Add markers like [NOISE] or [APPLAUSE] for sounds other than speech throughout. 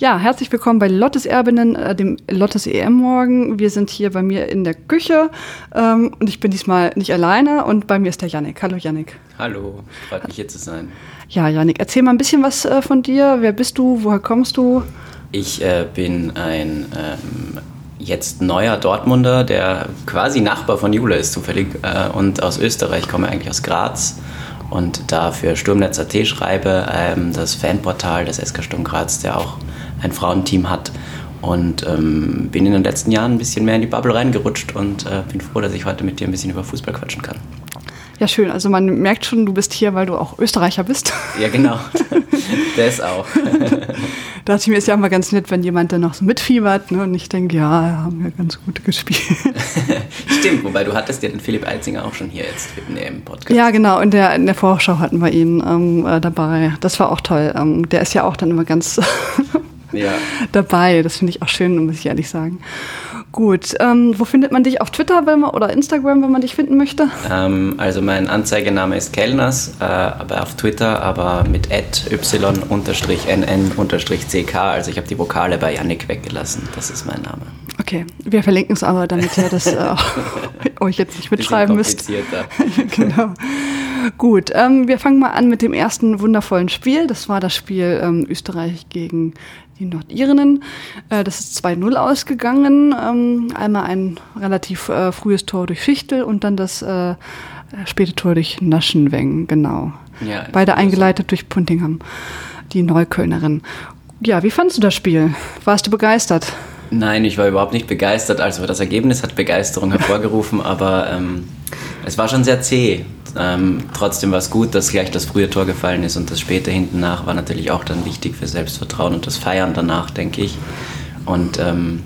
Ja, herzlich willkommen bei Lottes Erbinnen, äh, dem Lottes EM morgen. Wir sind hier bei mir in der Küche ähm, und ich bin diesmal nicht alleine und bei mir ist der Yannick. Hallo Yannick. Hallo, freut mich hier zu sein. Ja, Yannick, erzähl mal ein bisschen was äh, von dir. Wer bist du? Woher kommst du? Ich äh, bin ein ähm, jetzt neuer Dortmunder, der quasi Nachbar von Jule ist zufällig äh, und aus Österreich, komme eigentlich aus Graz und da für Sturmnetz.at schreibe, ähm, das Fanportal des SK Sturm Graz, der auch ein Frauenteam hat. Und ähm, bin in den letzten Jahren ein bisschen mehr in die Bubble reingerutscht und äh, bin froh, dass ich heute mit dir ein bisschen über Fußball quatschen kann. Ja, schön. Also man merkt schon, du bist hier, weil du auch Österreicher bist. Ja, genau. [LAUGHS] das auch. [LAUGHS] da dachte ich mir, ist ja immer ganz nett, wenn jemand dann noch so mitfiebert ne? und ich denke, ja, haben wir ganz gut gespielt. [LAUGHS] Stimmt, wobei du hattest ja den Philipp Eitzinger auch schon hier jetzt im Podcast. Ja, genau. In der, in der Vorschau hatten wir ihn ähm, äh, dabei. Das war auch toll. Ähm, der ist ja auch dann immer ganz ja. dabei. Das finde ich auch schön, muss ich ehrlich sagen. Gut, ähm, wo findet man dich auf Twitter wenn man, oder Instagram, wenn man dich finden möchte? Ähm, also mein Anzeigename ist Kellners, äh, aber auf Twitter, aber mit y-nn-ck. Also ich habe die Vokale bei Yannick weggelassen. Das ist mein Name. Okay, wir verlinken es aber, damit ihr das [LAUGHS] äh, euch jetzt nicht mitschreiben müsst. [LAUGHS] genau. Gut, ähm, wir fangen mal an mit dem ersten wundervollen Spiel. Das war das Spiel ähm, Österreich gegen die Nordirinnen. Äh, das ist 2-0 ausgegangen. Ähm, einmal ein relativ äh, frühes Tor durch Schichtel und dann das äh, späte Tor durch Naschenweng, genau. Ja, Beide eingeleitet durch Puntingham, die Neuköllnerin. Ja, wie fandest du das Spiel? Warst du begeistert? Nein, ich war überhaupt nicht begeistert. Also das Ergebnis hat Begeisterung [LAUGHS] hervorgerufen, aber ähm, es war schon sehr zäh. Ähm, trotzdem war es gut, dass gleich das frühe Tor gefallen ist und das späte hinten nach war natürlich auch dann wichtig für Selbstvertrauen und das Feiern danach, denke ich. Und ähm,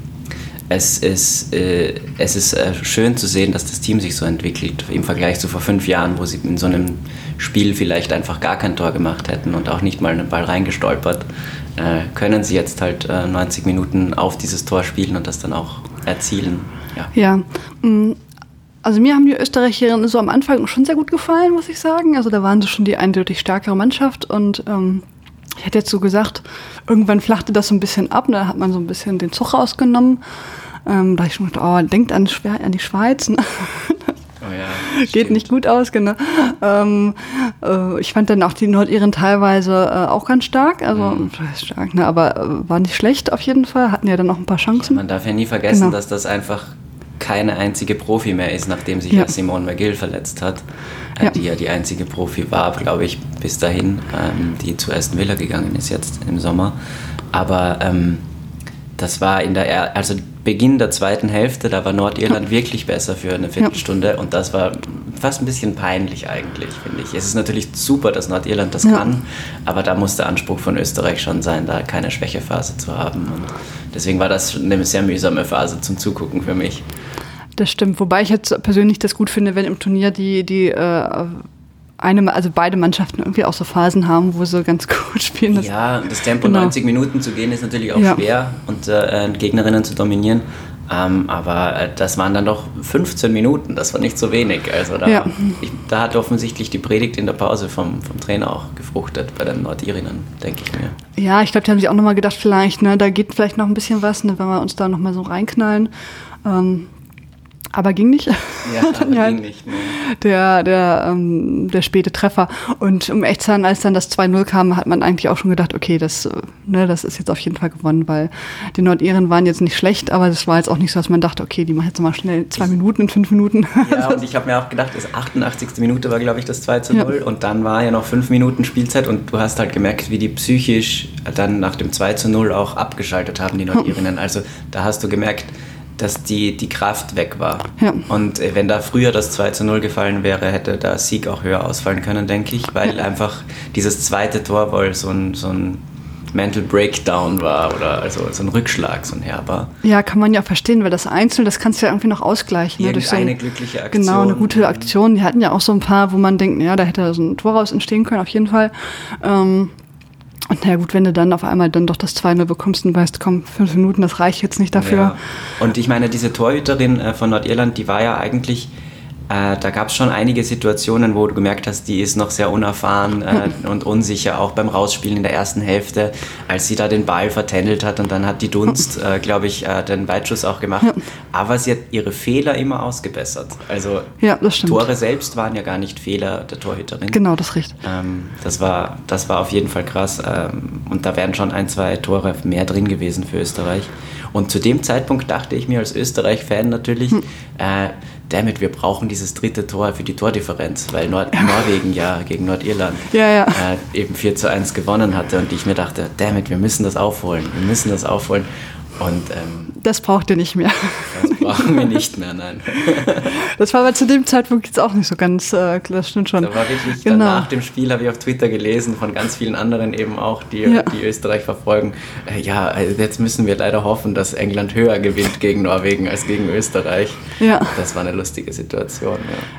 es ist, äh, es ist äh, schön zu sehen, dass das Team sich so entwickelt im Vergleich zu vor fünf Jahren, wo sie in so einem Spiel vielleicht einfach gar kein Tor gemacht hätten und auch nicht mal einen Ball reingestolpert. Äh, können sie jetzt halt 90 äh, Minuten auf dieses Tor spielen und das dann auch erzielen. Ja, ja mm, also mir haben die Österreicherinnen so am Anfang schon sehr gut gefallen, muss ich sagen. Also da waren sie schon die eindeutig stärkere Mannschaft und ähm, ich hätte jetzt so gesagt, irgendwann flachte das so ein bisschen ab, da hat man so ein bisschen den Zug rausgenommen. Ähm, da ich schon gedacht, oh, denkt an, an die Schweiz. Ne? [LAUGHS] Ja, Geht nicht gut aus, genau. Ähm, äh, ich fand dann auch die Nordiren teilweise äh, auch ganz stark, also mhm. stark, ne, aber äh, war nicht schlecht auf jeden Fall, hatten ja dann noch ein paar Chancen. Ja, man darf ja nie vergessen, genau. dass das einfach keine einzige Profi mehr ist, nachdem sich ja. Simone McGill verletzt hat, äh, ja. die ja die einzige Profi war, glaube ich, bis dahin, ähm, die zu Aston Villa gegangen ist jetzt im Sommer. Aber ähm, das war in der, also Beginn der zweiten Hälfte, da war Nordirland ja. wirklich besser für eine Viertelstunde ja. und das war fast ein bisschen peinlich eigentlich, finde ich. Es ist natürlich super, dass Nordirland das ja. kann, aber da muss der Anspruch von Österreich schon sein, da keine Schwächephase zu haben und deswegen war das eine sehr mühsame Phase zum Zugucken für mich. Das stimmt, wobei ich jetzt persönlich das gut finde, wenn im Turnier die, die äh, eine, also beide Mannschaften irgendwie auch so Phasen haben, wo sie ganz [LAUGHS] gut spielen. Das ja, das Tempo genau. 90 Minuten zu gehen ist natürlich auch ja. schwer und äh, Gegnerinnen zu dominieren. Ähm, aber äh, das waren dann doch 15 Minuten, das war nicht so wenig. Also da, ja. ich, da hat offensichtlich die Predigt in der Pause vom, vom Trainer auch gefruchtet bei den Nordirinnen, denke ich mir. Ja, ich glaube, die haben sich auch nochmal gedacht, vielleicht, ne, da geht vielleicht noch ein bisschen was, ne, wenn wir uns da nochmal so reinknallen. Ähm, aber ging nicht. Ja, aber [LAUGHS] ja, ging nicht. Ne. Der, der, ähm, der späte Treffer. Und um echt zu sagen, als dann das 2-0 kam, hat man eigentlich auch schon gedacht, okay, das, ne, das ist jetzt auf jeden Fall gewonnen, weil die Nordiren waren jetzt nicht schlecht, aber das war jetzt auch nicht so, dass man dachte, okay, die machen jetzt mal schnell zwei Minuten in fünf Minuten. Ja, und ich habe mir auch gedacht, das 88. Minute war, glaube ich, das 2 0 ja. und dann war ja noch fünf Minuten Spielzeit und du hast halt gemerkt, wie die psychisch dann nach dem 2 0 auch abgeschaltet haben, die [LAUGHS] Nordirinnen. Also da hast du gemerkt, dass die, die Kraft weg war. Ja. Und äh, wenn da früher das 2 zu 0 gefallen wäre, hätte der Sieg auch höher ausfallen können, denke ich, weil ja. einfach dieses zweite Tor wohl so ein, so ein Mental Breakdown war oder also so ein Rückschlag, so ein herber. Ja, kann man ja verstehen, weil das Einzel, das kannst du ja irgendwie noch ausgleichen. Ne, durch so eine glückliche Aktion. Genau, eine gute Aktion. Die hatten ja auch so ein paar, wo man denkt, ja, da hätte so ein Tor raus entstehen können, auf jeden Fall. Ähm, und na gut, wenn du dann auf einmal dann doch das 2-0 bekommst und weißt, komm, fünf Minuten, das reicht jetzt nicht dafür. Ja. Und ich meine, diese Torhüterin äh, von Nordirland, die war ja eigentlich äh, da gab es schon einige Situationen, wo du gemerkt hast, die ist noch sehr unerfahren äh, [LAUGHS] und unsicher, auch beim Rausspielen in der ersten Hälfte, als sie da den Ball vertändelt hat und dann hat die Dunst, [LAUGHS] äh, glaube ich, äh, den Weitschuss auch gemacht. Aber sie hat ihre Fehler immer ausgebessert. Also ja, Tore selbst waren ja gar nicht Fehler der Torhüterin. Genau, das recht. Ähm, das, war, das war auf jeden Fall krass. Ähm, und da wären schon ein, zwei Tore mehr drin gewesen für Österreich. Und zu dem Zeitpunkt dachte ich mir als Österreich-Fan natürlich, hm. Damit wir brauchen dieses dritte Tor für die Tordifferenz, weil Nord Norwegen ja gegen Nordirland ja, ja. Äh, eben 4 zu 1 gewonnen hatte und ich mir dachte, damit, wir müssen das aufholen, wir müssen das aufholen. Und, ähm, das braucht ihr nicht mehr. Das brauchen wir nicht mehr, nein. [LAUGHS] Das war aber zu dem Zeitpunkt jetzt auch nicht so ganz, äh, das stimmt schon. Da war wirklich, genau. nach dem Spiel habe ich auf Twitter gelesen von ganz vielen anderen eben auch, die, ja. die Österreich verfolgen. Äh, ja, also jetzt müssen wir leider hoffen, dass England höher gewinnt gegen Norwegen als gegen Österreich. Ja. Das war eine lustige Situation,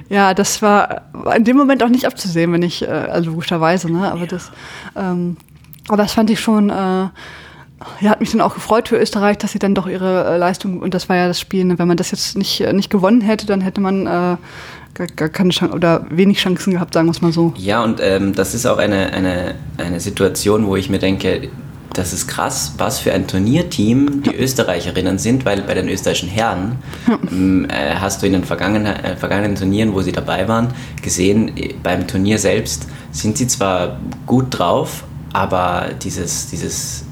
ja. Ja, das war in dem Moment auch nicht abzusehen, wenn ich, äh, also logischerweise, ne, aber ja. das, ähm, aber das fand ich schon, äh, ja, hat mich dann auch gefreut für Österreich, dass sie dann doch ihre äh, Leistung, und das war ja das Spiel, ne, wenn man das jetzt nicht, äh, nicht gewonnen hätte, dann hätte man äh, gar, gar keine Chance oder wenig Chancen gehabt, sagen wir es mal so. Ja, und ähm, das ist auch eine, eine, eine Situation, wo ich mir denke, das ist krass, was für ein Turnierteam die ja. Österreicherinnen sind, weil bei den österreichischen Herren ja. ähm, äh, hast du in den vergangenen, äh, vergangenen Turnieren, wo sie dabei waren, gesehen, äh, beim Turnier selbst sind sie zwar gut drauf, aber dieses, dieses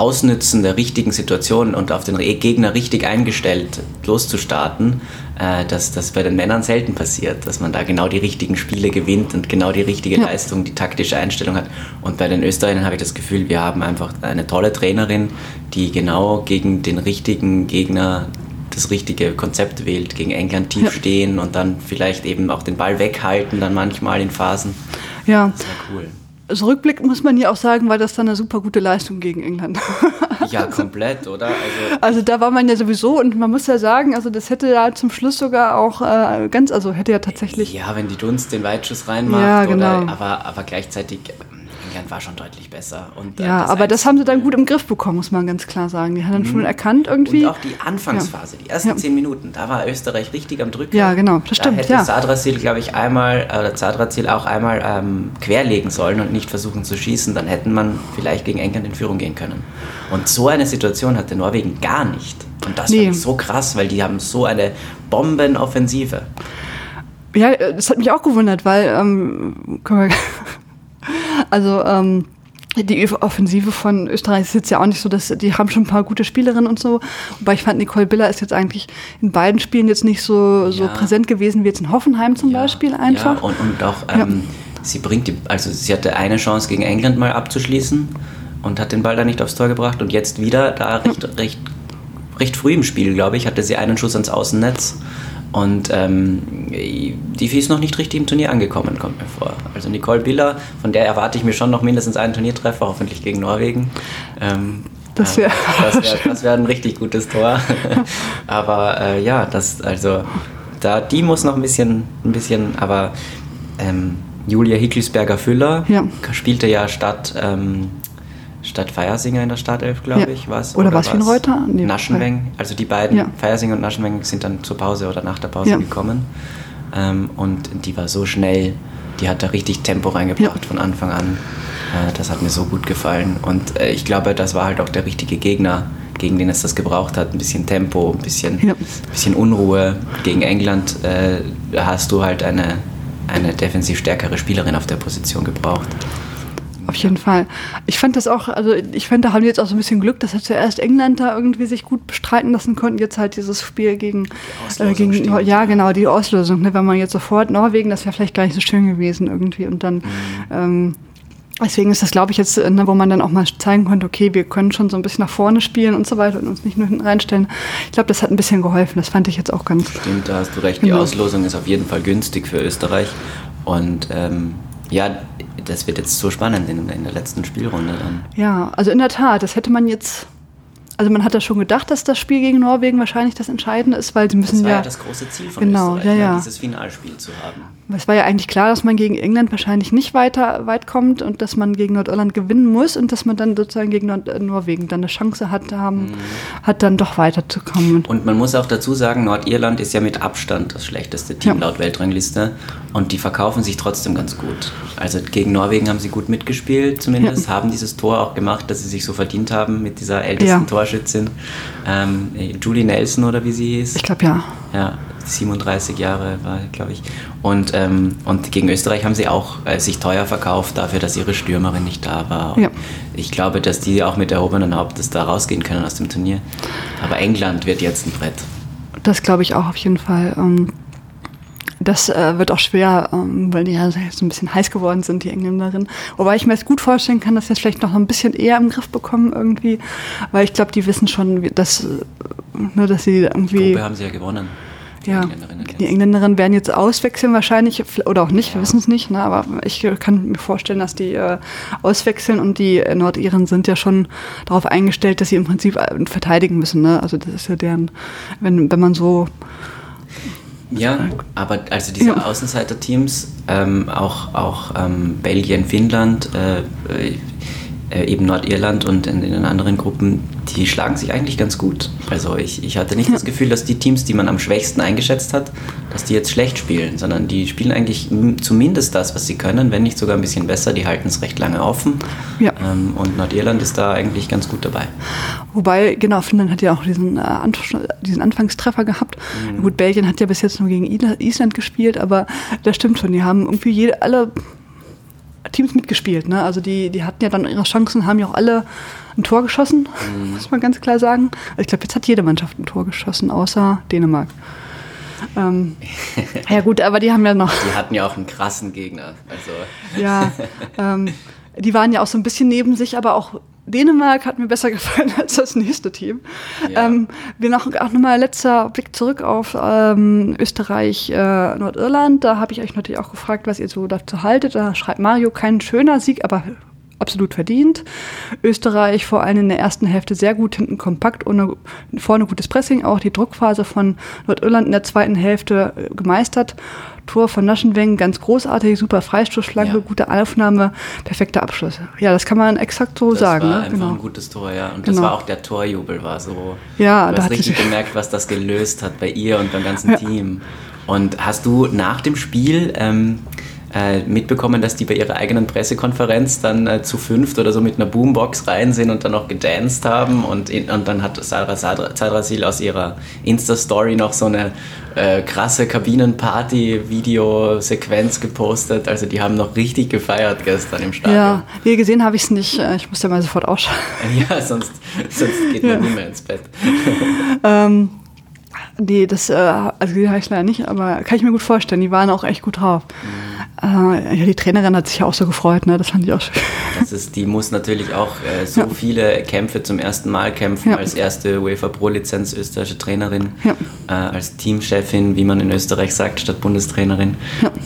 Ausnützen der richtigen Situation und auf den Gegner richtig eingestellt loszustarten, äh, dass das bei den Männern selten passiert, dass man da genau die richtigen Spiele gewinnt und genau die richtige ja. Leistung, die taktische Einstellung hat. Und bei den Österreichern habe ich das Gefühl, wir haben einfach eine tolle Trainerin, die genau gegen den richtigen Gegner das richtige Konzept wählt, gegen England tief ja. stehen und dann vielleicht eben auch den Ball weghalten, dann manchmal in Phasen. Ja. Das war cool. Also rückblickend muss man ja auch sagen, war das dann eine super gute Leistung gegen England. ja, [LAUGHS] komplett, oder? Also, also, da war man ja sowieso und man muss ja sagen, also das hätte ja zum Schluss sogar auch äh, ganz, also hätte ja tatsächlich. Ja, wenn die Dunst den Weitschuss reinmacht, ja, genau. Oder, aber, aber gleichzeitig England war schon deutlich besser. Und, äh, ja, das aber das haben sie dann gut im Griff bekommen, muss man ganz klar sagen. Die haben dann schon mhm. erkannt irgendwie. Und auch die Anfangsphase, ja. die ersten ja. zehn Minuten, da war Österreich richtig am Drücken. Ja, genau, das da stimmt. hätte ja. Sadrazil, glaube ich, einmal, oder Sadrazil auch einmal ähm, querlegen sollen und nicht versuchen zu schießen. Dann hätten man vielleicht gegen England in Führung gehen können. Und so eine Situation hatte Norwegen gar nicht. Und das nee. so krass, weil die haben so eine Bombenoffensive. Ja, das hat mich auch gewundert, weil ähm, können wir also ähm, die Offensive von Österreich ist jetzt ja auch nicht so, dass die haben schon ein paar gute Spielerinnen und so. Wobei ich fand, Nicole Biller ist jetzt eigentlich in beiden Spielen jetzt nicht so, so ja. präsent gewesen wie jetzt in Hoffenheim zum ja. Beispiel einfach. Ja, und, und auch ähm, sie bringt die, also sie hatte eine Chance gegen England mal abzuschließen und hat den Ball da nicht aufs Tor gebracht und jetzt wieder da recht, recht, recht früh im Spiel, glaube ich, hatte sie einen Schuss ans Außennetz und ähm, die ist noch nicht richtig im Turnier angekommen, kommt mir vor. Also Nicole Biller, von der erwarte ich mir schon noch mindestens einen Turniertreffer, hoffentlich gegen Norwegen. Ähm, das wäre das wär, wär ein richtig gutes Tor. [LAUGHS] aber äh, ja, das, also da, die muss noch ein bisschen, ein bisschen aber ähm, Julia Hickelsberger-Füller ja. spielte ja statt ähm, statt Feiersinger in der Startelf, glaube ja. ich, was. Oder, oder was für ein Reuter? Nee, Naschenweng. Also die beiden, ja. Feiersinger und Naschenweng, sind dann zur Pause oder nach der Pause ja. gekommen. Ähm, und die war so schnell, die hat da richtig Tempo reingebracht von Anfang an. Äh, das hat mir so gut gefallen. Und äh, ich glaube, das war halt auch der richtige Gegner, gegen den es das gebraucht hat. Ein bisschen Tempo, ein bisschen, bisschen Unruhe. Gegen England äh, hast du halt eine, eine defensiv stärkere Spielerin auf der Position gebraucht. Auf jeden Fall. Ich fand das auch, also ich fand, da haben die jetzt auch so ein bisschen Glück, dass halt zuerst England da irgendwie sich gut bestreiten lassen konnten. Jetzt halt dieses Spiel gegen, äh, gegen ja genau, die Auslösung. Ne? Wenn man jetzt sofort Norwegen, das wäre vielleicht gar nicht so schön gewesen irgendwie. Und dann, mhm. ähm, deswegen ist das, glaube ich, jetzt, ne, wo man dann auch mal zeigen konnte, okay, wir können schon so ein bisschen nach vorne spielen und so weiter und uns nicht nur hinten reinstellen. Ich glaube, das hat ein bisschen geholfen. Das fand ich jetzt auch ganz. Stimmt, da hast du recht. Die genau. Auslosung ist auf jeden Fall günstig für Österreich. Und ähm, ja, das wird jetzt so spannend in, in, der letzten Spielrunde dann. Ja, also in der Tat, das hätte man jetzt. Also man hat ja schon gedacht, dass das Spiel gegen Norwegen wahrscheinlich das Entscheidende ist, weil sie müssen das war ja, ja das große Ziel von genau, Österreich, ja, ja. dieses Finalspiel zu haben. Es war ja eigentlich klar, dass man gegen England wahrscheinlich nicht weiter weit kommt und dass man gegen Nordirland gewinnen muss und dass man dann sozusagen gegen Nord Norwegen dann eine Chance hat, haben, mhm. hat dann doch weiterzukommen. Und man muss auch dazu sagen, Nordirland ist ja mit Abstand das schlechteste Team ja. laut Weltrangliste und die verkaufen sich trotzdem ganz gut. Also gegen Norwegen haben sie gut mitgespielt zumindest, ja. haben dieses Tor auch gemacht, dass sie sich so verdient haben mit dieser ältesten ja. Torschützin. Ähm, Julie Nelson oder wie sie hieß. Ich glaube ja. Ja, 37 Jahre war, glaube ich. Und, ähm, und gegen Österreich haben sie auch äh, sich teuer verkauft dafür, dass ihre Stürmerin nicht da war. Ja. Ich glaube, dass die auch mit erhobenen Hauptes da rausgehen können aus dem Turnier. Aber England wird jetzt ein Brett. Das glaube ich auch auf jeden Fall. Ähm, das äh, wird auch schwer, ähm, weil die ja so ein bisschen heiß geworden sind, die Engländerinnen. Wobei ich mir jetzt gut vorstellen kann, dass sie es vielleicht noch ein bisschen eher im Griff bekommen irgendwie. Weil ich glaube, die wissen schon, dass, nur, dass sie irgendwie... Die Gruppe haben sie ja gewonnen. Die ja, Engländerinnen die Engländerinnen werden jetzt auswechseln wahrscheinlich oder auch nicht, ja. wir wissen es nicht, ne, aber ich kann mir vorstellen, dass die äh, auswechseln und die Nordiren sind ja schon darauf eingestellt, dass sie im Prinzip äh, verteidigen müssen. Ne? Also das ist ja deren, wenn, wenn man so ja, aber also diese ja. Außenseiter-Teams, ähm, auch, auch ähm, Belgien, Finnland, äh, äh, eben Nordirland und in, in, den anderen Gruppen, die schlagen sich eigentlich ganz gut. Also ich, ich hatte nicht ja. das [LAUGHS] Gefühl, dass die Teams, die man am schwächsten eingeschätzt hat, dass die jetzt schlecht spielen, sondern die spielen eigentlich zumindest das, was sie können, wenn nicht sogar ein bisschen besser. Die halten es recht lange offen. Ja. Ähm, und Nordirland ist da eigentlich ganz gut dabei. Wobei, genau, Finnland hat ja auch diesen, äh, diesen Anfangstreffer gehabt. Mhm. Gut, Belgien hat ja bis jetzt nur gegen Island gespielt, aber das stimmt schon. Die haben irgendwie jede, alle Teams mitgespielt. Ne? Also die, die hatten ja dann ihre Chancen, haben ja auch alle ein Tor geschossen, mhm. muss man ganz klar sagen. Also ich glaube, jetzt hat jede Mannschaft ein Tor geschossen, außer Dänemark. Ähm, [LAUGHS] ja gut, aber die haben ja noch... Die hatten ja auch einen krassen Gegner. Also. Ja, [LAUGHS] ähm, die waren ja auch so ein bisschen neben sich, aber auch Dänemark hat mir besser [LAUGHS] gefallen als das nächste Team. Ja. Ähm, wir noch auch nochmal letzter Blick zurück auf ähm, Österreich, äh, Nordirland. Da habe ich euch natürlich auch gefragt, was ihr so dazu haltet. Da schreibt Mario kein schöner Sieg, aber absolut verdient. Österreich vor allem in der ersten Hälfte sehr gut, hinten kompakt, ohne, vorne gutes Pressing, auch die Druckphase von Nordirland in der zweiten Hälfte äh, gemeistert. Tor von Naschenweng, ganz großartig, super Freistoßschlange, ja. gute Aufnahme, perfekter Abschluss. Ja, das kann man exakt so das sagen. Das war ne? einfach genau. ein gutes Tor, ja. Und das genau. war auch der Torjubel, war so. Ja, du hast richtig gemerkt, was das gelöst hat bei ihr und beim ganzen ja. Team. Und hast du nach dem Spiel ähm, äh, mitbekommen, dass die bei ihrer eigenen Pressekonferenz dann äh, zu fünft oder so mit einer Boombox rein sind und dann noch gedanced haben und, in, und dann hat Sarah Zadrasil aus ihrer Insta-Story noch so eine äh, krasse Kabinenparty-Videosequenz gepostet. Also die haben noch richtig gefeiert gestern im Stadion. Ja, wie gesehen habe ich es nicht. Äh, ich musste mal sofort ausschauen. [LAUGHS] ja, sonst, sonst geht man ja. nie mehr ins Bett. ähm, Nee, das, äh, also die habe ich leider nicht, aber kann ich mir gut vorstellen. Die waren auch echt gut drauf. Mhm. Äh, ja, die Trainerin hat sich ja auch so gefreut, ne? Das fand ich auch schön. Das ist, die muss natürlich auch äh, so ja. viele Kämpfe zum ersten Mal kämpfen ja. als erste UEFA Pro Lizenz österreichische Trainerin, äh, als Teamchefin, wie man in Österreich sagt, statt Bundestrainerin.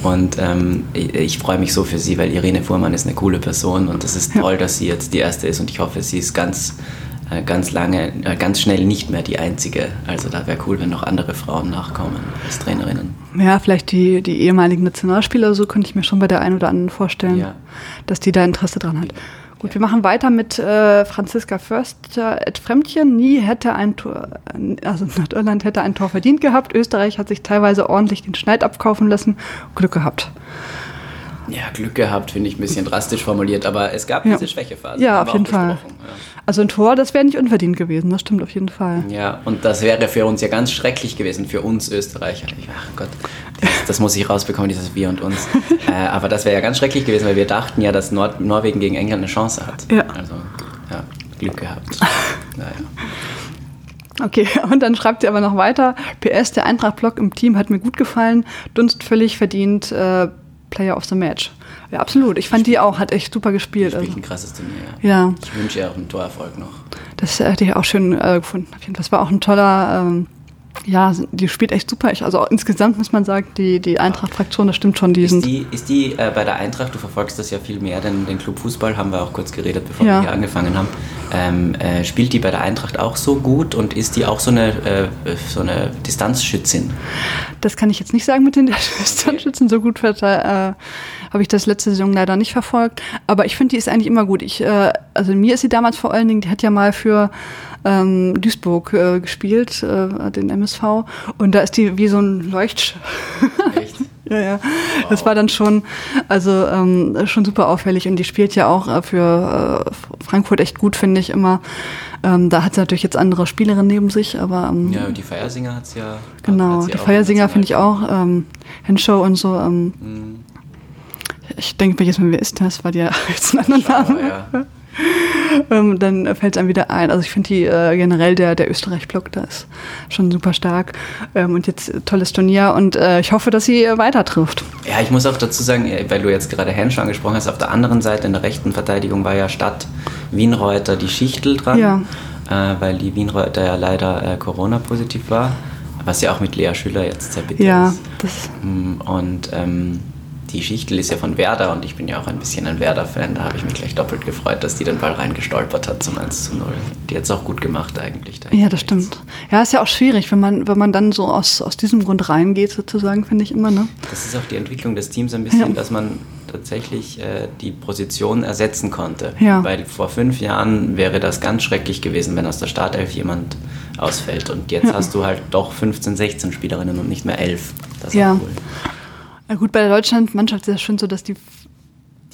Und ähm, ich, ich freue mich so für sie, weil Irene Fuhrmann ist eine coole Person und es ist toll, dass sie jetzt die erste ist und ich hoffe, sie ist ganz ganz lange, äh, ganz schnell nicht mehr die einzige. Also da wäre cool, wenn noch andere Frauen nachkommen als Trainerinnen. Ja, vielleicht die, die ehemaligen Nationalspieler, so könnte ich mir schon bei der einen oder anderen vorstellen, ja. dass die da Interesse dran hat. Gut, ja. wir machen weiter mit äh, Franziska Förster et Fremdchen. Nie hätte ein Tor, also [LAUGHS] Nordirland hätte ein Tor verdient gehabt. Österreich hat sich teilweise ordentlich den Schneid abkaufen lassen. Glück gehabt. Ja, Glück gehabt, finde ich ein bisschen drastisch formuliert, aber es gab ja. diese Schwächephase. Ja, auf jeden Fall. Ja. Also ein Tor, das wäre nicht unverdient gewesen, das stimmt auf jeden Fall. Ja, und das wäre für uns ja ganz schrecklich gewesen, für uns Österreicher. Ach Gott, das, das muss ich rausbekommen, dieses Wir und uns. [LAUGHS] äh, aber das wäre ja ganz schrecklich gewesen, weil wir dachten ja, dass Nord Norwegen gegen England eine Chance hat. Ja. Also, ja, Glück gehabt. [LAUGHS] naja. Okay, [LAUGHS] und dann schreibt sie aber noch weiter. PS, der Eintracht-Block im Team hat mir gut gefallen. Dunst völlig verdient. Äh, Player of the Match. Ja, absolut. Ich fand die auch, hat echt super gespielt. Die also. ein krasses Turnier, ja. ja. Ich wünsche ihr auch einen Torerfolg noch. Das hätte ich auch schön äh, gefunden. Das war auch ein toller, ähm, ja, die spielt echt super. Ich, also insgesamt muss man sagen, die, die Eintracht-Fraktion, das stimmt schon. Die ist die, ist die äh, bei der Eintracht, du verfolgst das ja viel mehr, denn den Club Fußball haben wir auch kurz geredet, bevor ja. wir hier angefangen haben. Ähm, äh, spielt die bei der Eintracht auch so gut und ist die auch so eine, äh, so eine Distanzschützin? das kann ich jetzt nicht sagen mit den [LAUGHS] Distanzschützen. So gut äh, habe ich das letzte Saison leider nicht verfolgt. Aber ich finde, die ist eigentlich immer gut. Ich, äh, also mir ist sie damals vor allen Dingen, die hat ja mal für ähm, Duisburg äh, gespielt, äh, den MSV. Und da ist die wie so ein Leuchtsch. [LAUGHS] Ja, ja. Wow. Das war dann schon, also ähm, schon super auffällig. Und die spielt ja auch äh, für äh, Frankfurt echt gut, finde ich immer. Ähm, da hat sie natürlich jetzt andere Spielerinnen neben sich, aber. Ähm, ja, die Feiersinger hat sie ja. Genau, sie die Feiersinger finde ich auch. Ähm, Henshow und so. Ähm, mhm. Ich denke mir jetzt mal, wer ist das? Weil die ja [LAUGHS] jetzt einen anderen Namen. Ja. Ähm, dann fällt es einem wieder ein. Also ich finde die äh, generell der, der Österreich-Block, da ist schon super stark. Ähm, und jetzt tolles Turnier und äh, ich hoffe, dass sie äh, weiter trifft. Ja, ich muss auch dazu sagen, äh, weil du jetzt gerade Hensch angesprochen hast, auf der anderen Seite in der rechten Verteidigung war ja statt Wienreuter die Schichtel dran, ja. äh, weil die Wienreuter ja leider äh, Corona-positiv war. Was ja auch mit Lea Schüler jetzt sehr bitter ja, ist. Das mm, und ähm, die Schichtel ist ja von Werder und ich bin ja auch ein bisschen ein Werder-Fan. Da habe ich mich gleich doppelt gefreut, dass die den Ball reingestolpert hat zum 1 zu 0. Die hat es auch gut gemacht eigentlich. Da ja, das stimmt. Ja, ist ja auch schwierig, wenn man, wenn man dann so aus, aus diesem Grund reingeht, sozusagen, finde ich immer. Ne? Das ist auch die Entwicklung des Teams ein bisschen, ja. dass man tatsächlich äh, die Position ersetzen konnte. Ja. Weil vor fünf Jahren wäre das ganz schrecklich gewesen, wenn aus der Startelf jemand ausfällt. Und jetzt ja. hast du halt doch 15, 16 Spielerinnen und nicht mehr 11. Das ist ja. cool. Na gut, bei der Deutschlandmannschaft ist es schon so, dass die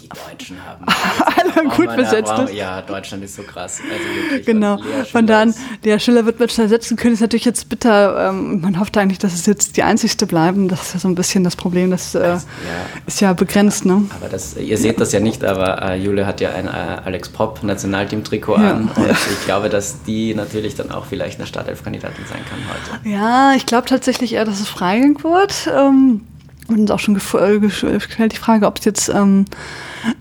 die Deutschen haben [LAUGHS] alle gut besetzt ist. Ja, Deutschland ist so krass. Also genau. Von dann, der Schiller wird man schnell setzen können, ist natürlich jetzt bitter. Ähm, man hofft eigentlich, dass es jetzt die einzigste bleiben. Das ist ja so ein bisschen das Problem. Das, äh, das ja. ist ja begrenzt. Ne? Aber das, ihr seht das ja nicht, aber äh, Jule hat ja ein äh, Alex Pop Nationalteam-Trikot ja. an. Und ich glaube, dass die natürlich dann auch vielleicht eine Startelf-Kandidatin sein kann heute. Ja, ich glaube tatsächlich eher, dass es freigegangen wird. Ähm, und uns auch schon äh, gestellt die Frage, ob es jetzt ähm,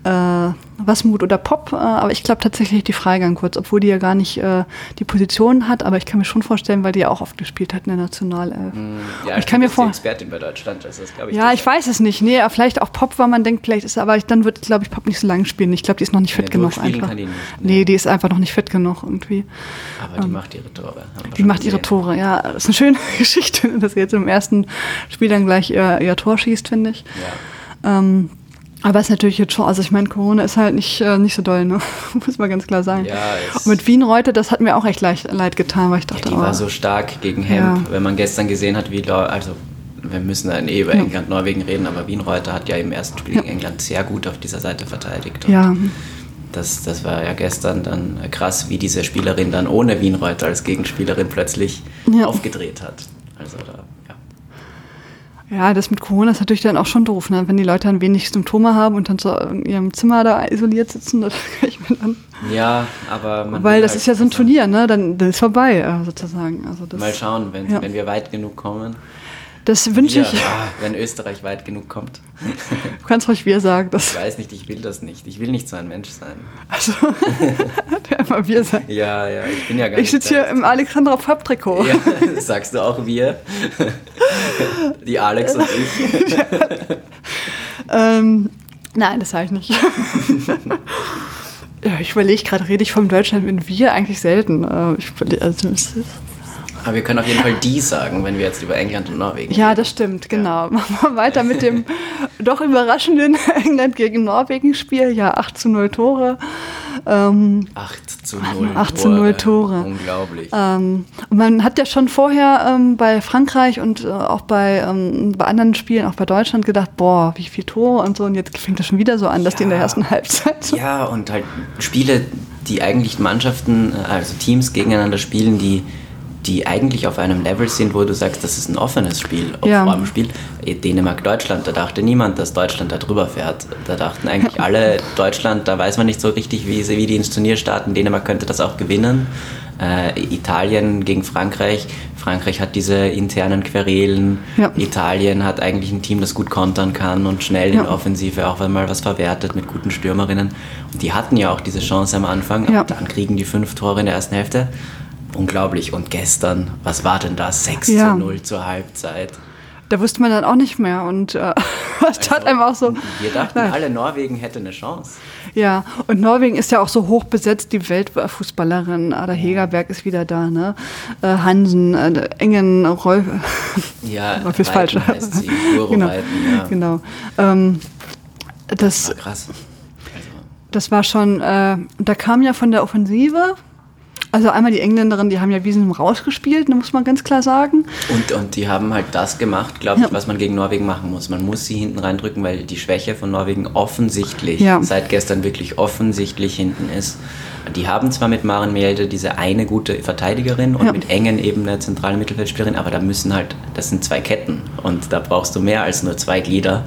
äh, Wasmut oder Pop, äh, aber ich glaube tatsächlich die Freigang kurz, obwohl die ja gar nicht äh, die Position hat, aber ich kann mir schon vorstellen, weil die ja auch oft gespielt hat in der Nationalelf. Mm, ja, ich kann mir vor. Expertin bei Deutschland, das ist, ich. Ja, ich weiß es nicht. Nee, vielleicht auch Pop, weil man denkt, vielleicht ist aber dann wird, glaube ich, Pop nicht so lange spielen. Ich glaube, die ist noch nicht fit nee, genug einfach. Die nicht, nee. nee. die ist einfach noch nicht fit genug irgendwie. Aber ähm, die macht ihre Tore. Die macht gesehen. ihre Tore, ja. Das ist eine schöne [LAUGHS] Geschichte, dass sie jetzt im ersten Spiel dann gleich ihr, ihr Tor schießt, finde ich. Ja. Ähm, aber es ist natürlich jetzt schon, also ich meine, Corona ist halt nicht, äh, nicht so doll, ne? [LAUGHS] Muss man ganz klar sagen. Ja, Und mit Wien Reute, das hat mir auch echt leid, leid getan, weil ich dachte, ja, die oh, war so stark gegen Hemp. Ja. Wenn man gestern gesehen hat, wie, also wir müssen dann eh über ja. England, Norwegen reden, aber Wien Reuter hat ja im ersten Spiel gegen England sehr gut auf dieser Seite verteidigt. Ja. Das, das war ja gestern dann krass, wie diese Spielerin dann ohne Wien Reuter als Gegenspielerin plötzlich aufgedreht hat. Also da ja, das mit Corona ist natürlich dann auch schon doof, ne? wenn die Leute dann wenig Symptome haben und dann so in ihrem Zimmer da isoliert sitzen. Das [LAUGHS] kann ich mir dann ja, aber man Weil das halt ist ja so ein Turnier, ne? Dann, dann ist vorbei, äh, sozusagen. Also das, Mal schauen, wenn, ja. wenn wir weit genug kommen. Das wünsche ich. Ah, wenn Österreich weit genug kommt. Du kannst ruhig wir sagen. Das ich weiß nicht, ich will das nicht. Ich will nicht so ein Mensch sein. Also, [LAUGHS] der immer wir sein. Ja, ja, ich bin ja gar ich nicht. Ich sitze hier im Alexandra Fab-Trikot. Ja, [LAUGHS] sagst du auch wir? [LAUGHS] Die Alex und ich. ähm, nein, das sage ich nicht. ja, ich überlege gerade, rede ich vom Deutschland mit wir eigentlich selten. Äh, ich, also, aber wir können auf jeden Fall die sagen, wenn wir jetzt über England und Norwegen Ja, das stimmt, genau. Ja. [LAUGHS] Machen wir weiter mit dem [LAUGHS] doch überraschenden [LAUGHS] England gegen Norwegen-Spiel. Ja, 8 zu 0 Tore. Ähm, 8 zu 0 8 zu 0 Tore. Unglaublich. Ähm, man hat ja schon vorher ähm, bei Frankreich und äh, auch bei, ähm, bei anderen Spielen, auch bei Deutschland gedacht, boah, wie viele Tore und so. Und jetzt fängt das schon wieder so an, dass ja. die in der ersten Halbzeit. Ja, und halt Spiele, die eigentlich Mannschaften, äh, also Teams gegeneinander spielen, die die eigentlich auf einem Level sind, wo du sagst, das ist ein offenes Spiel, ja. vor allem Spiel. Eh, Dänemark-Deutschland, da dachte niemand, dass Deutschland da drüber fährt. Da dachten eigentlich [LAUGHS] alle, Deutschland, da weiß man nicht so richtig, wie, sie, wie die ins Turnier starten. Dänemark könnte das auch gewinnen. Äh, Italien gegen Frankreich. Frankreich hat diese internen Querelen. Ja. Italien hat eigentlich ein Team, das gut kontern kann und schnell ja. in Offensive auch wenn mal was verwertet mit guten Stürmerinnen. Und die hatten ja auch diese Chance am Anfang, aber dann kriegen die fünf Tore in der ersten Hälfte unglaublich. Und gestern, was war denn da? 6 ja. zu 0 zur Halbzeit. da wusste man dann auch nicht mehr. Und äh, [LAUGHS] tat also, einem auch so. Wir dachten nein. alle, Norwegen hätte eine Chance. Ja, und Norwegen ist ja auch so hoch besetzt, die Weltfußballerin. Ada Hegerberg ist wieder da, ne? Äh, Hansen, äh, Engen, Rolf. [LAUGHS] Ja, [LAUGHS] Rolf ist falsch. Heißt sie. genau. ja. genau. Ähm, das, das war krass. Also. Das war schon, äh, da kam ja von der Offensive also einmal die Engländerin, die haben ja Wiesen rausgespielt, muss man ganz klar sagen. Und, und die haben halt das gemacht, glaube ich, ja. was man gegen Norwegen machen muss. Man muss sie hinten reindrücken, weil die Schwäche von Norwegen offensichtlich, ja. seit gestern wirklich offensichtlich hinten ist. Die haben zwar mit Maren Mjelde diese eine gute Verteidigerin und ja. mit Engen eben eine zentrale Mittelfeldspielerin, aber da müssen halt, das sind zwei Ketten und da brauchst du mehr als nur zwei Glieder.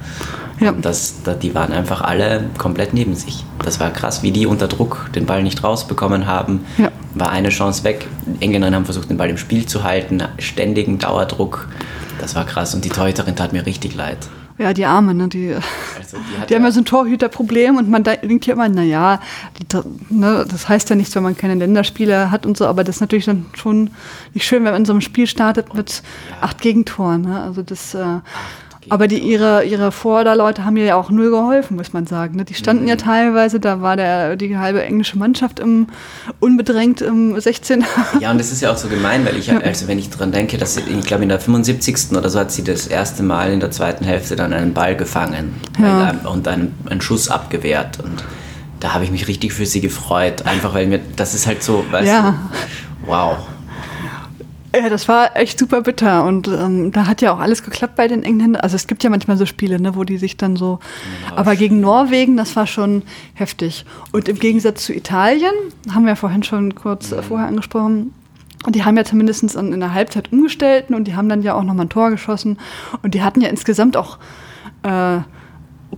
Ja. Und das, die waren einfach alle komplett neben sich. Das war krass, wie die unter Druck den Ball nicht rausbekommen haben. Ja. War eine Chance weg. Engländer haben versucht, den Ball im Spiel zu halten, ständigen Dauerdruck. Das war krass und die Torhüterin tat mir richtig leid. Ja, die Arme, ne? Die, also die, die haben ja so ein Torhüterproblem und man denkt ja immer, naja, ne, das heißt ja nichts, wenn man keine Länderspiele hat und so, aber das ist natürlich dann schon nicht schön, wenn man in so einem Spiel startet mit ja. acht Gegentoren. Ne? Also das, äh, aber die, ihre, ihre Vorderleute haben mir ja auch null geholfen, muss man sagen. Ne? Die standen mhm. ja teilweise, da war der, die halbe englische Mannschaft im, unbedrängt im 16. [LAUGHS] Ja, und das ist ja auch so gemein, weil ich, also wenn ich daran denke, dass sie, ich glaube in der 75. oder so hat sie das erste Mal in der zweiten Hälfte dann einen Ball gefangen ja. und einen, einen Schuss abgewehrt. Und da habe ich mich richtig für sie gefreut, einfach weil mir, das ist halt so, weißt ja. du, wow. Ja, das war echt super bitter und ähm, da hat ja auch alles geklappt bei den Engländern. Also es gibt ja manchmal so Spiele, ne, wo die sich dann so. Genau, aber gegen Norwegen, das war schon heftig. Und im Gegensatz zu Italien, haben wir vorhin schon kurz mhm. vorher angesprochen, und die haben ja zumindest in der Halbzeit umgestellt und die haben dann ja auch nochmal ein Tor geschossen. Und die hatten ja insgesamt auch äh,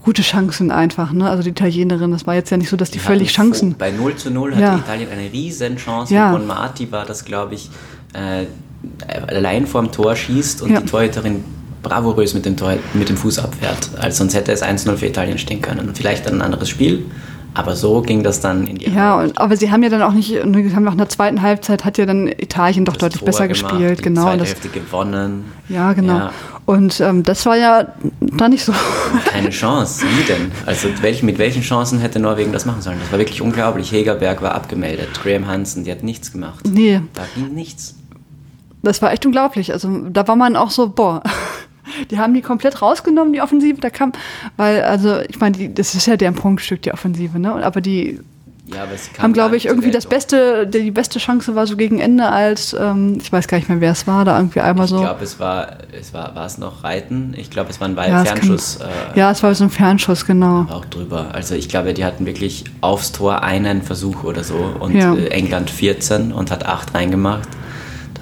gute Chancen einfach. Ne? Also die Italienerin, das war jetzt ja nicht so, dass die, die völlig Chancen. Bei 0 zu 0 hatte ja. Italien eine riesen Chance. Ja. Von Marti war das, glaube ich, äh, allein vorm Tor schießt und ja. die Torhüterin bravourös mit dem, Tor, mit dem Fuß abfährt. Also sonst hätte es 1-0 für Italien stehen können. Vielleicht ein anderes Spiel, aber so ging das dann in die Ja, und, aber sie haben ja dann auch nicht, haben nach einer zweiten Halbzeit hat ja dann Italien doch das deutlich Tor besser gemacht, gespielt. Die genau. Zweite das, Hälfte gewonnen. Ja, genau. Ja. Und ähm, das war ja da nicht so. Keine Chance. Wie denn? Also welch, mit welchen Chancen hätte Norwegen das machen sollen? Das war wirklich unglaublich. Hegerberg war abgemeldet. Graham Hansen, die hat nichts gemacht. Nee. Da ging nichts. Das war echt unglaublich. Also da war man auch so, boah. [LAUGHS] Die haben die komplett rausgenommen, die Offensive. Da kam, weil, also, ich meine, das ist ja deren Prunkstück, die Offensive, ne? Aber die ja, haben, glaube ich, irgendwie das beste, die beste Chance war so gegen Ende, als ähm, ich weiß gar nicht mehr, wer es war, da irgendwie einmal so. Ich glaube, es war, es war, war es noch Reiten? Ich glaube, es war ein ja, Fernschuss. Kann, äh, ja, es war so ein Fernschuss, genau. Auch drüber. Also ich glaube, die hatten wirklich aufs Tor einen Versuch oder so und ja. Äh, England 14 und hat acht reingemacht.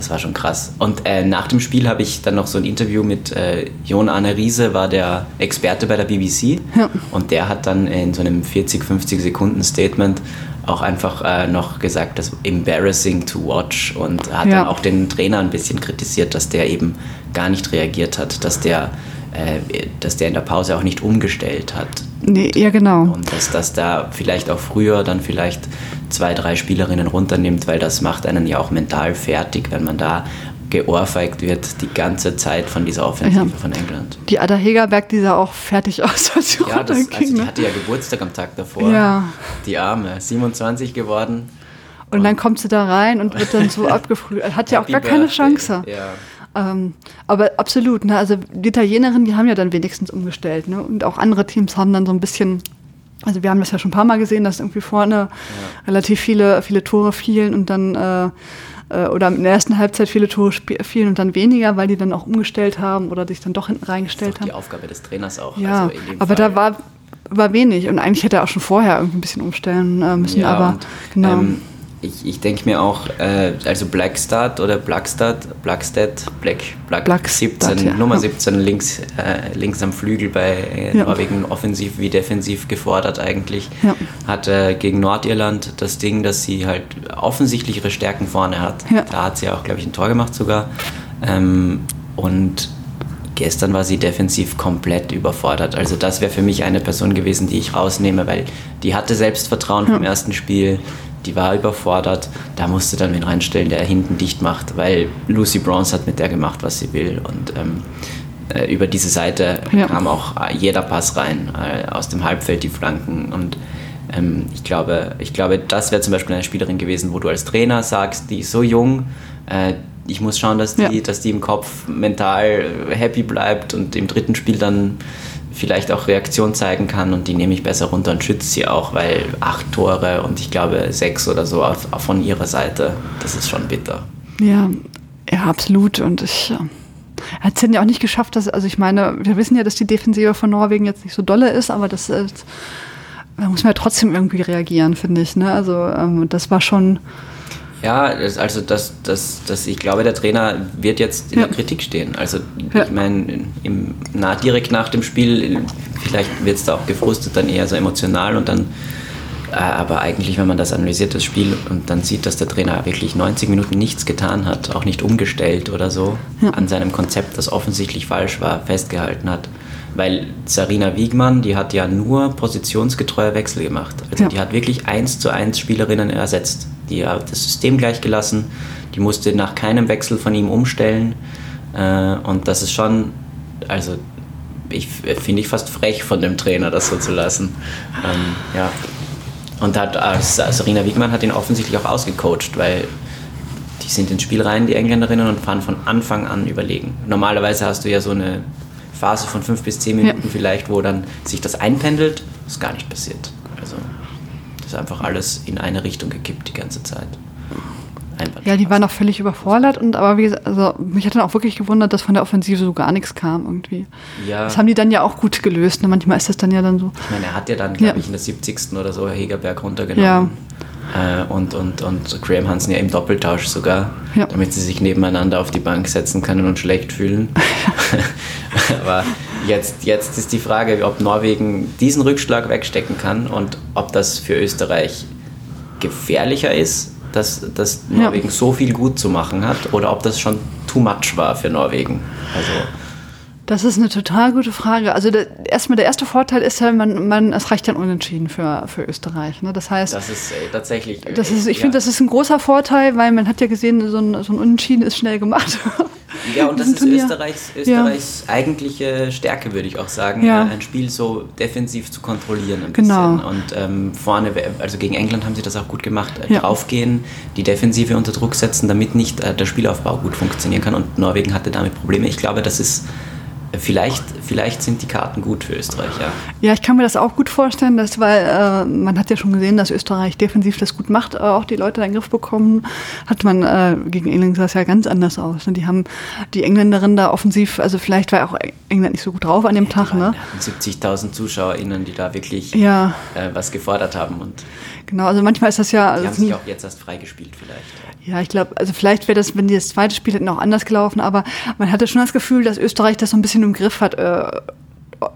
Das war schon krass. Und äh, nach dem Spiel habe ich dann noch so ein Interview mit äh, Jon Arne Riese, war der Experte bei der BBC. Ja. Und der hat dann in so einem 40, 50 Sekunden Statement auch einfach äh, noch gesagt, das embarrassing to watch und hat ja. dann auch den Trainer ein bisschen kritisiert, dass der eben gar nicht reagiert hat, dass der äh, dass der in der Pause auch nicht umgestellt hat. Nee, ja, genau. Und dass das da vielleicht auch früher dann vielleicht zwei, drei Spielerinnen runternimmt, weil das macht einen ja auch mental fertig, wenn man da geohrfeigt wird die ganze Zeit von dieser Offensive ja. von England. Die Ada Hegerberg, die sah auch fertig aus, [LAUGHS] als sie ja, das, also die ne? hatte ja Geburtstag am Tag davor. Ja. Die Arme, 27 geworden. Und, und dann kommt sie da rein und wird dann so [LAUGHS] abgefrüht. Hat ja auch gar keine Chance. Ja. Ähm, aber absolut, ne? also die Italienerinnen, die haben ja dann wenigstens umgestellt. Ne? Und auch andere Teams haben dann so ein bisschen, also wir haben das ja schon ein paar Mal gesehen, dass irgendwie vorne ja. relativ viele, viele Tore fielen und dann äh, äh oder in der ersten Halbzeit viele Tore fielen und dann weniger, weil die dann auch umgestellt haben oder sich dann doch hinten reingestellt haben. Die Aufgabe des Trainers auch. Ja, also aber Fall. da war, war wenig und eigentlich hätte er auch schon vorher irgendwie ein bisschen umstellen äh, müssen, ja, aber und, genau. Ähm, ich, ich denke mir auch, äh, also Blackstad oder Blackstad, Blackstad, Black, Black, Black 17, ja. Nummer 17 links, äh, links am Flügel bei äh, ja. Norwegen offensiv wie defensiv gefordert eigentlich. Ja. Hat äh, gegen Nordirland das Ding, dass sie halt offensichtlich ihre Stärken vorne hat. Da hat sie auch, glaube ich, ein Tor gemacht sogar. Ähm, und gestern war sie defensiv komplett überfordert. Also das wäre für mich eine Person gewesen, die ich rausnehme, weil die hatte Selbstvertrauen vom ersten Spiel die war überfordert. Da musste dann wen reinstellen, der hinten dicht macht, weil Lucy Bronze hat mit der gemacht, was sie will. Und ähm, äh, über diese Seite ja. kam auch jeder Pass rein, äh, aus dem Halbfeld die Flanken und ähm, ich, glaube, ich glaube, das wäre zum Beispiel eine Spielerin gewesen, wo du als Trainer sagst, die ist so jung, äh, ich muss schauen, dass die, ja. dass die im Kopf mental happy bleibt und im dritten Spiel dann vielleicht auch Reaktion zeigen kann und die nehme ich besser runter und schütze sie auch, weil acht Tore und ich glaube sechs oder so auf, auf von ihrer Seite, das ist schon bitter. Ja, ja, absolut. Und ich äh, hat es ja auch nicht geschafft, dass, also ich meine, wir wissen ja, dass die Defensive von Norwegen jetzt nicht so dolle ist, aber das, äh, da muss man ja trotzdem irgendwie reagieren, finde ich. Ne? Also ähm, das war schon ja, also das, das, das, ich glaube, der Trainer wird jetzt in ja. der Kritik stehen. Also ja. ich meine, na, direkt nach dem Spiel, vielleicht wird es da auch gefrustet, dann eher so emotional und dann, äh, aber eigentlich, wenn man das analysiert, das Spiel, und dann sieht, dass der Trainer wirklich 90 Minuten nichts getan hat, auch nicht umgestellt oder so, ja. an seinem Konzept, das offensichtlich falsch war, festgehalten hat. Weil Sarina Wiegmann, die hat ja nur positionsgetreue Wechsel gemacht. Also die hat wirklich eins zu eins Spielerinnen ersetzt die hat das System gleich gelassen, die musste nach keinem Wechsel von ihm umstellen. Äh, und das ist schon, also ich finde ich fast frech von dem Trainer, das so zu lassen. Ähm, ja. Und hat, äh, Sarina Wiegmann hat ihn offensichtlich auch ausgecoacht, weil die sind ins Spiel rein, die Engländerinnen, und fahren von Anfang an überlegen. Normalerweise hast du ja so eine Phase von fünf bis zehn Minuten ja. vielleicht, wo dann sich das einpendelt. Das ist gar nicht passiert. Ist einfach alles in eine Richtung gekippt die ganze Zeit. Ja, die waren auch völlig überfordert und aber wie gesagt, also mich hat dann auch wirklich gewundert, dass von der Offensive so gar nichts kam irgendwie. Ja. Das haben die dann ja auch gut gelöst. Ne? Manchmal ist das dann ja dann so. Ich meine, er hat ja dann, glaube ja. ich, in der 70. oder so Hegerberg runtergenommen. Ja. Äh, und, und, und Graham Hansen ja im Doppeltausch sogar, damit sie sich nebeneinander auf die Bank setzen können und schlecht fühlen. [LAUGHS] [LAUGHS] aber Jetzt, jetzt ist die Frage, ob Norwegen diesen Rückschlag wegstecken kann und ob das für Österreich gefährlicher ist, dass, dass Norwegen ja. so viel gut zu machen hat oder ob das schon too much war für Norwegen. Also das ist eine total gute Frage. Also der, erstmal der erste Vorteil ist ja, man, man, es reicht ja unentschieden für, für Österreich. Ne? Das heißt, das ist äh, tatsächlich. Das ist, ich ja. finde, das ist ein großer Vorteil, weil man hat ja gesehen, so ein, so ein Unentschieden ist schnell gemacht. Ja, und [LAUGHS] das ist Österreichs, Österreichs ja. eigentliche Stärke, würde ich auch sagen, ja. ein Spiel so defensiv zu kontrollieren ein genau. bisschen. Und ähm, vorne, also gegen England haben sie das auch gut gemacht, ja. draufgehen, die Defensive unter Druck setzen, damit nicht äh, der Spielaufbau gut funktionieren kann. Und Norwegen hatte damit Probleme. Ich glaube, das ist Vielleicht, vielleicht sind die Karten gut für Österreich, ja. Ja, ich kann mir das auch gut vorstellen, dass, weil äh, man hat ja schon gesehen, dass Österreich defensiv das gut macht, äh, auch die Leute in den Griff bekommen. Hat man äh, gegen England sah es ja ganz anders aus. Ne? Die haben die Engländerinnen da offensiv, also vielleicht war auch England nicht so gut drauf an dem ja, Tag. Ne? 70.000 ZuschauerInnen, die da wirklich ja. Äh, was gefordert haben. Und genau, also manchmal ist das ja. Die also haben sich auch jetzt erst freigespielt vielleicht. Ja, ich glaube, also vielleicht wäre das, wenn die das zweite Spiel hätten, auch anders gelaufen, aber man hatte schon das Gefühl, dass Österreich das so ein bisschen im Griff hat, äh,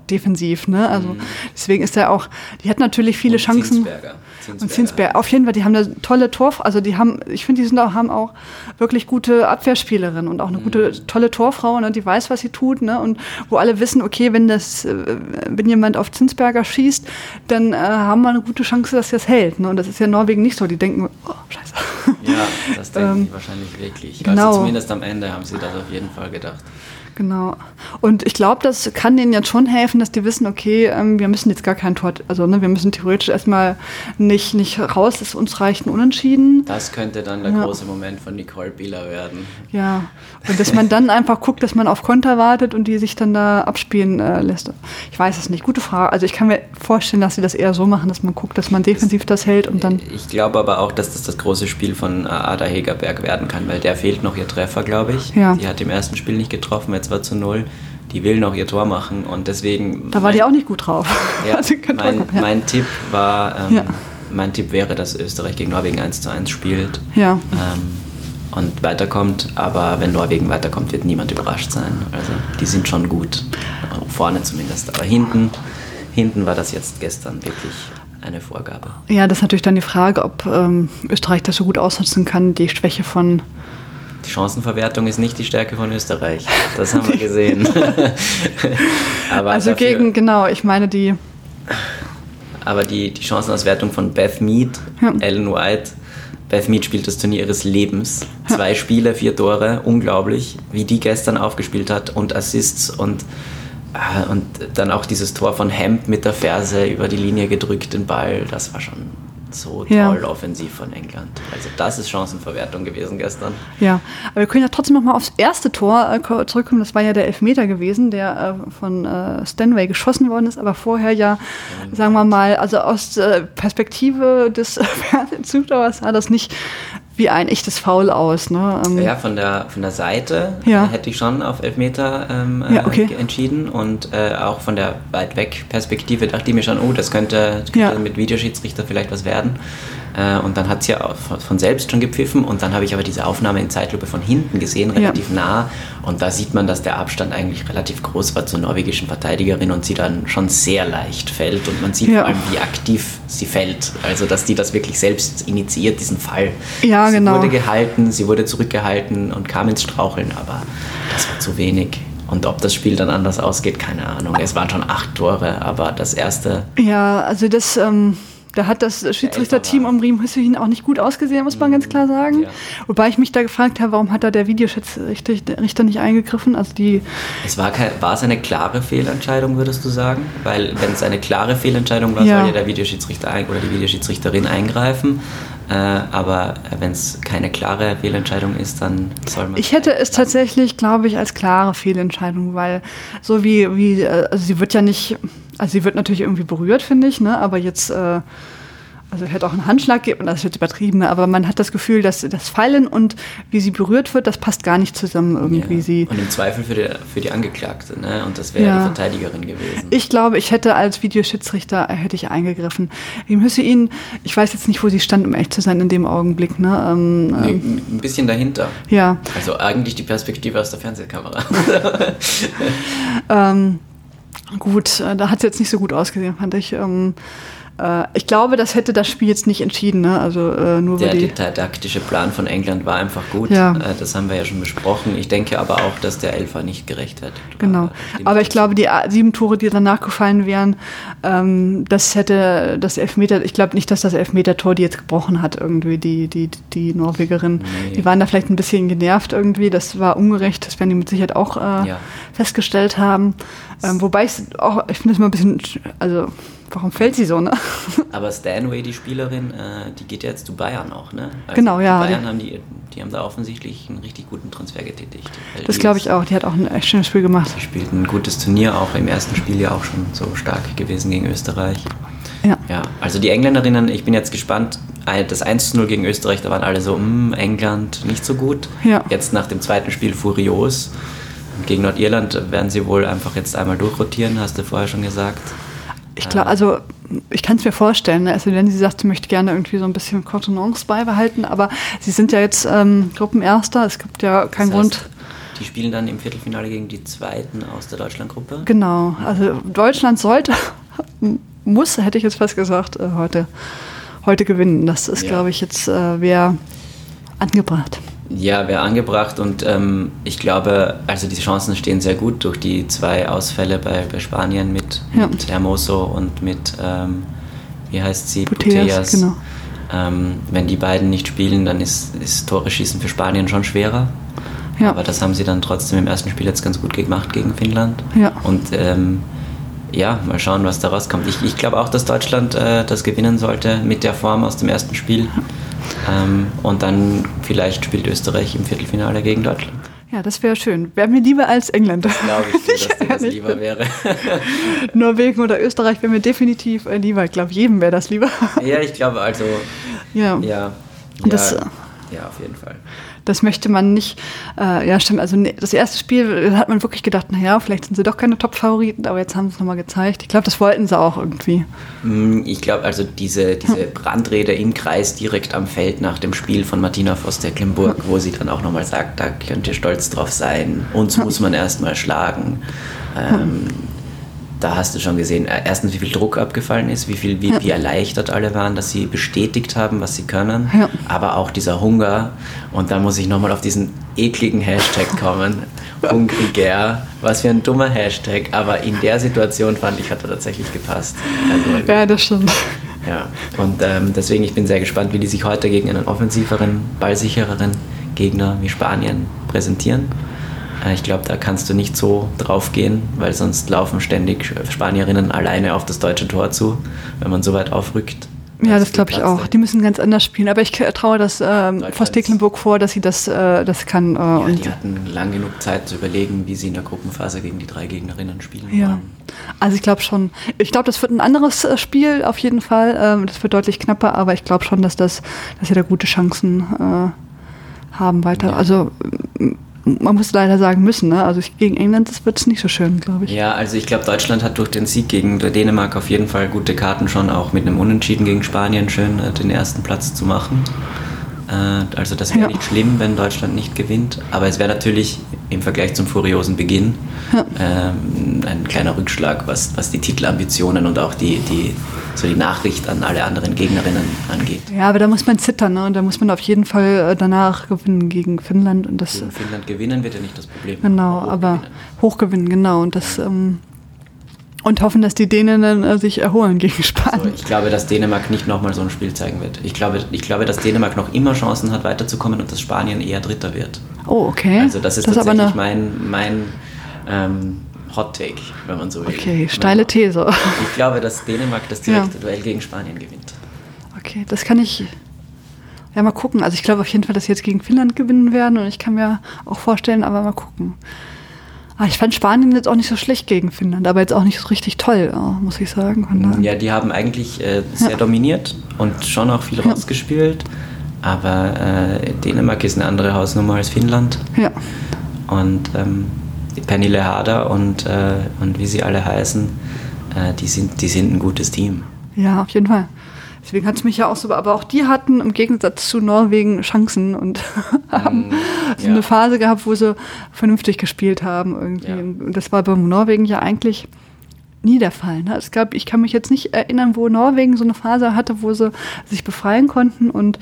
defensiv. Ne? Also mhm. deswegen ist er auch, die hat natürlich viele und Chancen. Zinsberger. Zinsberger. Und Zinsberger, auf jeden Fall, die haben eine tolle Tor, also die haben, ich finde, die sind auch, haben auch wirklich gute Abwehrspielerinnen und auch eine mhm. gute, tolle Torfrau, ne? die weiß, was sie tut, ne? Und wo alle wissen, okay, wenn das, äh, wenn jemand auf Zinsberger schießt, dann äh, haben wir eine gute Chance, dass es hält. Ne? Und das ist ja in Norwegen nicht so. Die denken, oh, scheiße. Ja, das denken [LAUGHS] ähm, die wahrscheinlich wirklich. Also genau. Also zumindest am Ende haben sie das auf jeden Fall gedacht. Genau. Und ich glaube, das kann denen jetzt schon helfen, dass die wissen, okay, ähm, wir müssen jetzt gar kein Tor, also ne, wir müssen theoretisch erstmal nicht, nicht raus, es uns reicht ein Unentschieden. Das könnte dann der ja. große Moment von Nicole Bieler werden. Ja, und dass man dann einfach guckt, dass man auf Konter wartet und die sich dann da abspielen äh, lässt. Ich weiß es nicht, gute Frage. Also ich kann mir vorstellen, dass sie das eher so machen, dass man guckt, dass man defensiv das hält und dann... Ich glaube aber auch, dass das das große Spiel von äh, Ada Hegerberg werden kann, weil der fehlt noch ihr Treffer, glaube ich. Ja. Die hat im ersten Spiel nicht getroffen, jetzt 2 zu 0. Die will noch ihr Tor machen und deswegen. Da war mein, die auch nicht gut drauf. Ja, [LAUGHS] also mein, mein, Tipp war, ähm, ja. mein Tipp wäre, dass Österreich gegen Norwegen 1 zu 1 spielt. Ja. Ähm, und weiterkommt, aber wenn Norwegen weiterkommt, wird niemand überrascht sein. Also die sind schon gut, vorne zumindest. Aber hinten, hinten war das jetzt gestern wirklich eine Vorgabe. Ja, das ist natürlich dann die Frage, ob ähm, Österreich das so gut ausnutzen kann, die Schwäche von die Chancenverwertung ist nicht die Stärke von Österreich. Das haben wir [LAUGHS] gesehen. [LAUGHS] also dafür, gegen, genau, ich meine die. Aber die, die Chancenauswertung von Beth Mead, ja. Ellen White, Beth Mead spielt das Turnier ihres Lebens. Zwei Spiele, vier Tore, unglaublich, wie die gestern aufgespielt hat und Assists und, äh, und dann auch dieses Tor von Hemp mit der Ferse über die Linie gedrückt, den Ball, das war schon so toll ja. offensiv von England. Also das ist Chancenverwertung gewesen gestern. Ja, aber wir können ja trotzdem noch mal aufs erste Tor äh, zurückkommen. Das war ja der Elfmeter gewesen, der äh, von äh, Stanway geschossen worden ist, aber vorher ja, ja. sagen wir mal, also aus äh, Perspektive des [LAUGHS] Fernsehzuschauers sah das nicht wie ein echtes Foul aus. Ne? Ähm ja, von der, von der Seite ja. hätte ich schon auf Elfmeter ähm, ja, okay. äh, entschieden und äh, auch von der weit weg Perspektive dachte ich mir schon, oh, das könnte, das könnte ja. mit Videoschiedsrichter vielleicht was werden. Äh, und dann hat es ja von selbst schon gepfiffen und dann habe ich aber diese Aufnahme in Zeitlupe von hinten gesehen, relativ ja. nah. Und da sieht man, dass der Abstand eigentlich relativ groß war zur norwegischen Verteidigerin und sie dann schon sehr leicht fällt. Und man sieht ja. vor allem, wie aktiv sie fällt. Also, dass die das wirklich selbst initiiert, diesen Fall. Ja, sie genau. Sie wurde gehalten, sie wurde zurückgehalten und kam ins Straucheln, aber das war zu wenig. Und ob das Spiel dann anders ausgeht, keine Ahnung. Es waren schon acht Tore, aber das erste. Ja, also das. Ähm da hat das Schiedsrichterteam um Riem Hüssein auch nicht gut ausgesehen, muss man ganz klar sagen. Ja. Wobei ich mich da gefragt habe, warum hat da der Videoschiedsrichter nicht eingegriffen? Also die es war, kein, war es eine klare Fehlentscheidung, würdest du sagen? Weil wenn es eine klare Fehlentscheidung war, ja. soll ja der Videoschiedsrichter oder die Videoschiedsrichterin eingreifen. Äh, aber wenn es keine klare Fehlentscheidung ist, dann soll man. Ich hätte es tatsächlich, glaube ich, als klare Fehlentscheidung, weil so wie, wie äh, also sie wird ja nicht, also sie wird natürlich irgendwie berührt, finde ich, ne? aber jetzt. Äh, also hätte auch einen Handschlag geben, das ist jetzt übertrieben, ne? aber man hat das Gefühl, dass das Fallen und wie sie berührt wird, das passt gar nicht zusammen irgendwie. Ja. Sie und im Zweifel für die, für die Angeklagte, ne? und das wäre ja. die Verteidigerin gewesen. Ich glaube, ich hätte als Videoschiedsrichter, hätte ich eingegriffen. Im Hüssein, ich weiß jetzt nicht, wo sie stand, um echt zu sein in dem Augenblick. Ne? Ähm, nee, ähm, ein bisschen dahinter. Ja. Also eigentlich die Perspektive aus der Fernsehkamera. [LAUGHS] [LAUGHS] ähm, gut, äh, da hat es jetzt nicht so gut ausgesehen, fand ich. Ähm, äh, ich glaube, das hätte das Spiel jetzt nicht entschieden. Ne? Also, äh, nur der, taktische Plan von England war einfach gut. Ja. Äh, das haben wir ja schon besprochen. Ich denke aber auch, dass der Elfer nicht gerechtfertigt war. Genau. Aber ich glaube, die sieben Tore, die danach gefallen wären, ähm, das hätte das Elfmeter, ich glaube nicht, dass das Elfmeter-Tor die jetzt gebrochen hat, irgendwie, die, die, die Norwegerin. Nee. Die waren da vielleicht ein bisschen genervt irgendwie. Das war ungerecht. Das werden die mit Sicherheit auch äh, ja. festgestellt haben. Ähm, wobei ich auch, ich finde es mal ein bisschen, also warum fällt sie so, ne? Aber Stanway, die Spielerin, äh, die geht ja jetzt zu Bayern auch, ne? Also genau, ja. Bayern haben die, die haben da offensichtlich einen richtig guten Transfer getätigt. Das glaube ich auch. Die hat auch ein echt schönes Spiel gemacht. Sie spielt ein gutes Turnier, auch im ersten Spiel ja auch schon so stark gewesen gegen Österreich. Ja. ja. Also die Engländerinnen, ich bin jetzt gespannt. Das 1-0 gegen Österreich, da waren alle so, mm, England nicht so gut. Ja. Jetzt nach dem zweiten Spiel furios. Gegen Nordirland werden sie wohl einfach jetzt einmal durchrotieren, hast du vorher schon gesagt. Ich glaube, also ich kann es mir vorstellen, ne? also wenn sie sagt, sie möchte gerne irgendwie so ein bisschen Contenance beibehalten, aber sie sind ja jetzt ähm, Gruppenerster, es gibt ja keinen das heißt, Grund. Die spielen dann im Viertelfinale gegen die Zweiten aus der Deutschlandgruppe? Genau, also Deutschland sollte, [LAUGHS] muss, hätte ich jetzt fast gesagt, äh, heute, heute gewinnen. Das ist, ja. glaube ich, jetzt äh, wäre angebracht. Ja, wäre angebracht und ähm, ich glaube, also die Chancen stehen sehr gut durch die zwei Ausfälle bei, bei Spanien mit, ja. mit Hermoso und mit, ähm, wie heißt sie, Putellas. Genau. Ähm, wenn die beiden nicht spielen, dann ist, ist Tore schießen für Spanien schon schwerer. Ja. Aber das haben sie dann trotzdem im ersten Spiel jetzt ganz gut gemacht gegen Finnland. Ja. Und ähm, ja, mal schauen, was da rauskommt. Ich, ich glaube auch, dass Deutschland äh, das gewinnen sollte mit der Form aus dem ersten Spiel. Ähm, und dann vielleicht spielt Österreich im Viertelfinale gegen Deutschland. Ja, das wäre schön. Wäre mir lieber als England. Glaube ich, dir, [LAUGHS] dass dir das lieber wäre. [LAUGHS] Norwegen oder Österreich wäre mir definitiv äh, lieber. Ich glaube, jedem wäre das lieber. ja, ich glaube also. Ja. Ja, ja, das, äh, ja auf jeden Fall das möchte man nicht. Äh, ja, stimmt. Also ne, das erste Spiel hat man wirklich gedacht, naja, vielleicht sind sie doch keine Top-Favoriten, aber jetzt haben sie es nochmal gezeigt. Ich glaube, das wollten sie auch irgendwie. Mm, ich glaube, also diese, diese Brandrede im Kreis direkt am Feld nach dem Spiel von Martina Voss-Tecklenburg, wo sie dann auch nochmal sagt, da könnt ihr stolz drauf sein, uns muss man erstmal schlagen. Ähm, da hast du schon gesehen, äh, erstens, wie viel Druck abgefallen ist, wie, viel, wie, ja. wie erleichtert alle waren, dass sie bestätigt haben, was sie können, ja. aber auch dieser Hunger. Und da muss ich nochmal auf diesen ekligen Hashtag kommen, Hungriger. Was für ein dummer Hashtag, aber in der Situation fand ich, hat er tatsächlich gepasst. Also, ja, das stimmt. Ja, und ähm, deswegen, ich bin sehr gespannt, wie die sich heute gegen einen offensiveren, ballsichereren Gegner wie Spanien präsentieren. Äh, ich glaube, da kannst du nicht so drauf gehen, weil sonst laufen ständig Spanierinnen alleine auf das deutsche Tor zu, wenn man so weit aufrückt. Ja, das glaube ich auch. Die müssen ganz anders spielen. Aber ich traue das ähm, Forst Tecklenburg vor, dass sie das, äh, das kann. Äh, ja, die hatten lang genug Zeit zu überlegen, wie sie in der Gruppenphase gegen die drei Gegnerinnen spielen ja. wollen. Also ich glaube schon. Ich glaube, das wird ein anderes äh, Spiel auf jeden Fall. Ähm, das wird deutlich knapper, aber ich glaube schon, dass das, dass sie da gute Chancen äh, haben weiter. Ja. Also man muss leider sagen müssen, ne? also gegen England wird es nicht so schön, glaube ich. Ja, also ich glaube, Deutschland hat durch den Sieg gegen Dänemark auf jeden Fall gute Karten schon, auch mit einem Unentschieden gegen Spanien schön äh, den ersten Platz zu machen. Äh, also das wäre ja. nicht schlimm, wenn Deutschland nicht gewinnt, aber es wäre natürlich im Vergleich zum furiosen Beginn ja. ähm, ein kleiner Rückschlag, was, was die Titelambitionen und auch die, die, so die Nachricht an alle anderen Gegnerinnen angeht. Ja, aber da muss man zittern ne? und da muss man auf jeden Fall äh, danach gewinnen gegen Finnland. Und das, gegen Finnland gewinnen wird ja nicht das Problem. Genau, aber hochgewinnen, genau. Und das ähm, und hoffen, dass die Dänen äh, sich erholen gegen Spanien. Also ich glaube, dass Dänemark nicht nochmal so ein Spiel zeigen wird. Ich glaube, ich glaube, dass Dänemark noch immer Chancen hat, weiterzukommen und dass Spanien eher Dritter wird. Oh, okay. Also das ist das tatsächlich mein, mein ähm, Hot Take, wenn man so will. Okay, steile These. Ich glaube, dass Dänemark das direkte ja. Duell gegen Spanien gewinnt. Okay, das kann ich ja mal gucken. Also ich glaube auf jeden Fall, dass sie jetzt gegen Finnland gewinnen werden und ich kann mir auch vorstellen, aber mal gucken. Ah, ich fand Spanien jetzt auch nicht so schlecht gegen Finnland, aber jetzt auch nicht so richtig toll, muss ich sagen. Ja, die haben eigentlich äh, sehr ja. dominiert und schon auch viel ja. rausgespielt. Aber äh, Dänemark ist eine andere Hausnummer als Finnland. Ja. Und ähm, Penny Lehada und, äh, und wie sie alle heißen, äh, die, sind, die sind ein gutes Team. Ja, auf jeden Fall. Deswegen hat es mich ja auch so, aber auch die hatten im Gegensatz zu Norwegen Chancen und [LAUGHS] haben mm, so ja. eine Phase gehabt, wo sie vernünftig gespielt haben irgendwie. Ja. Und das war beim Norwegen ja eigentlich nie der Fall. Ne? Es gab, ich kann mich jetzt nicht erinnern, wo Norwegen so eine Phase hatte, wo sie sich befreien konnten und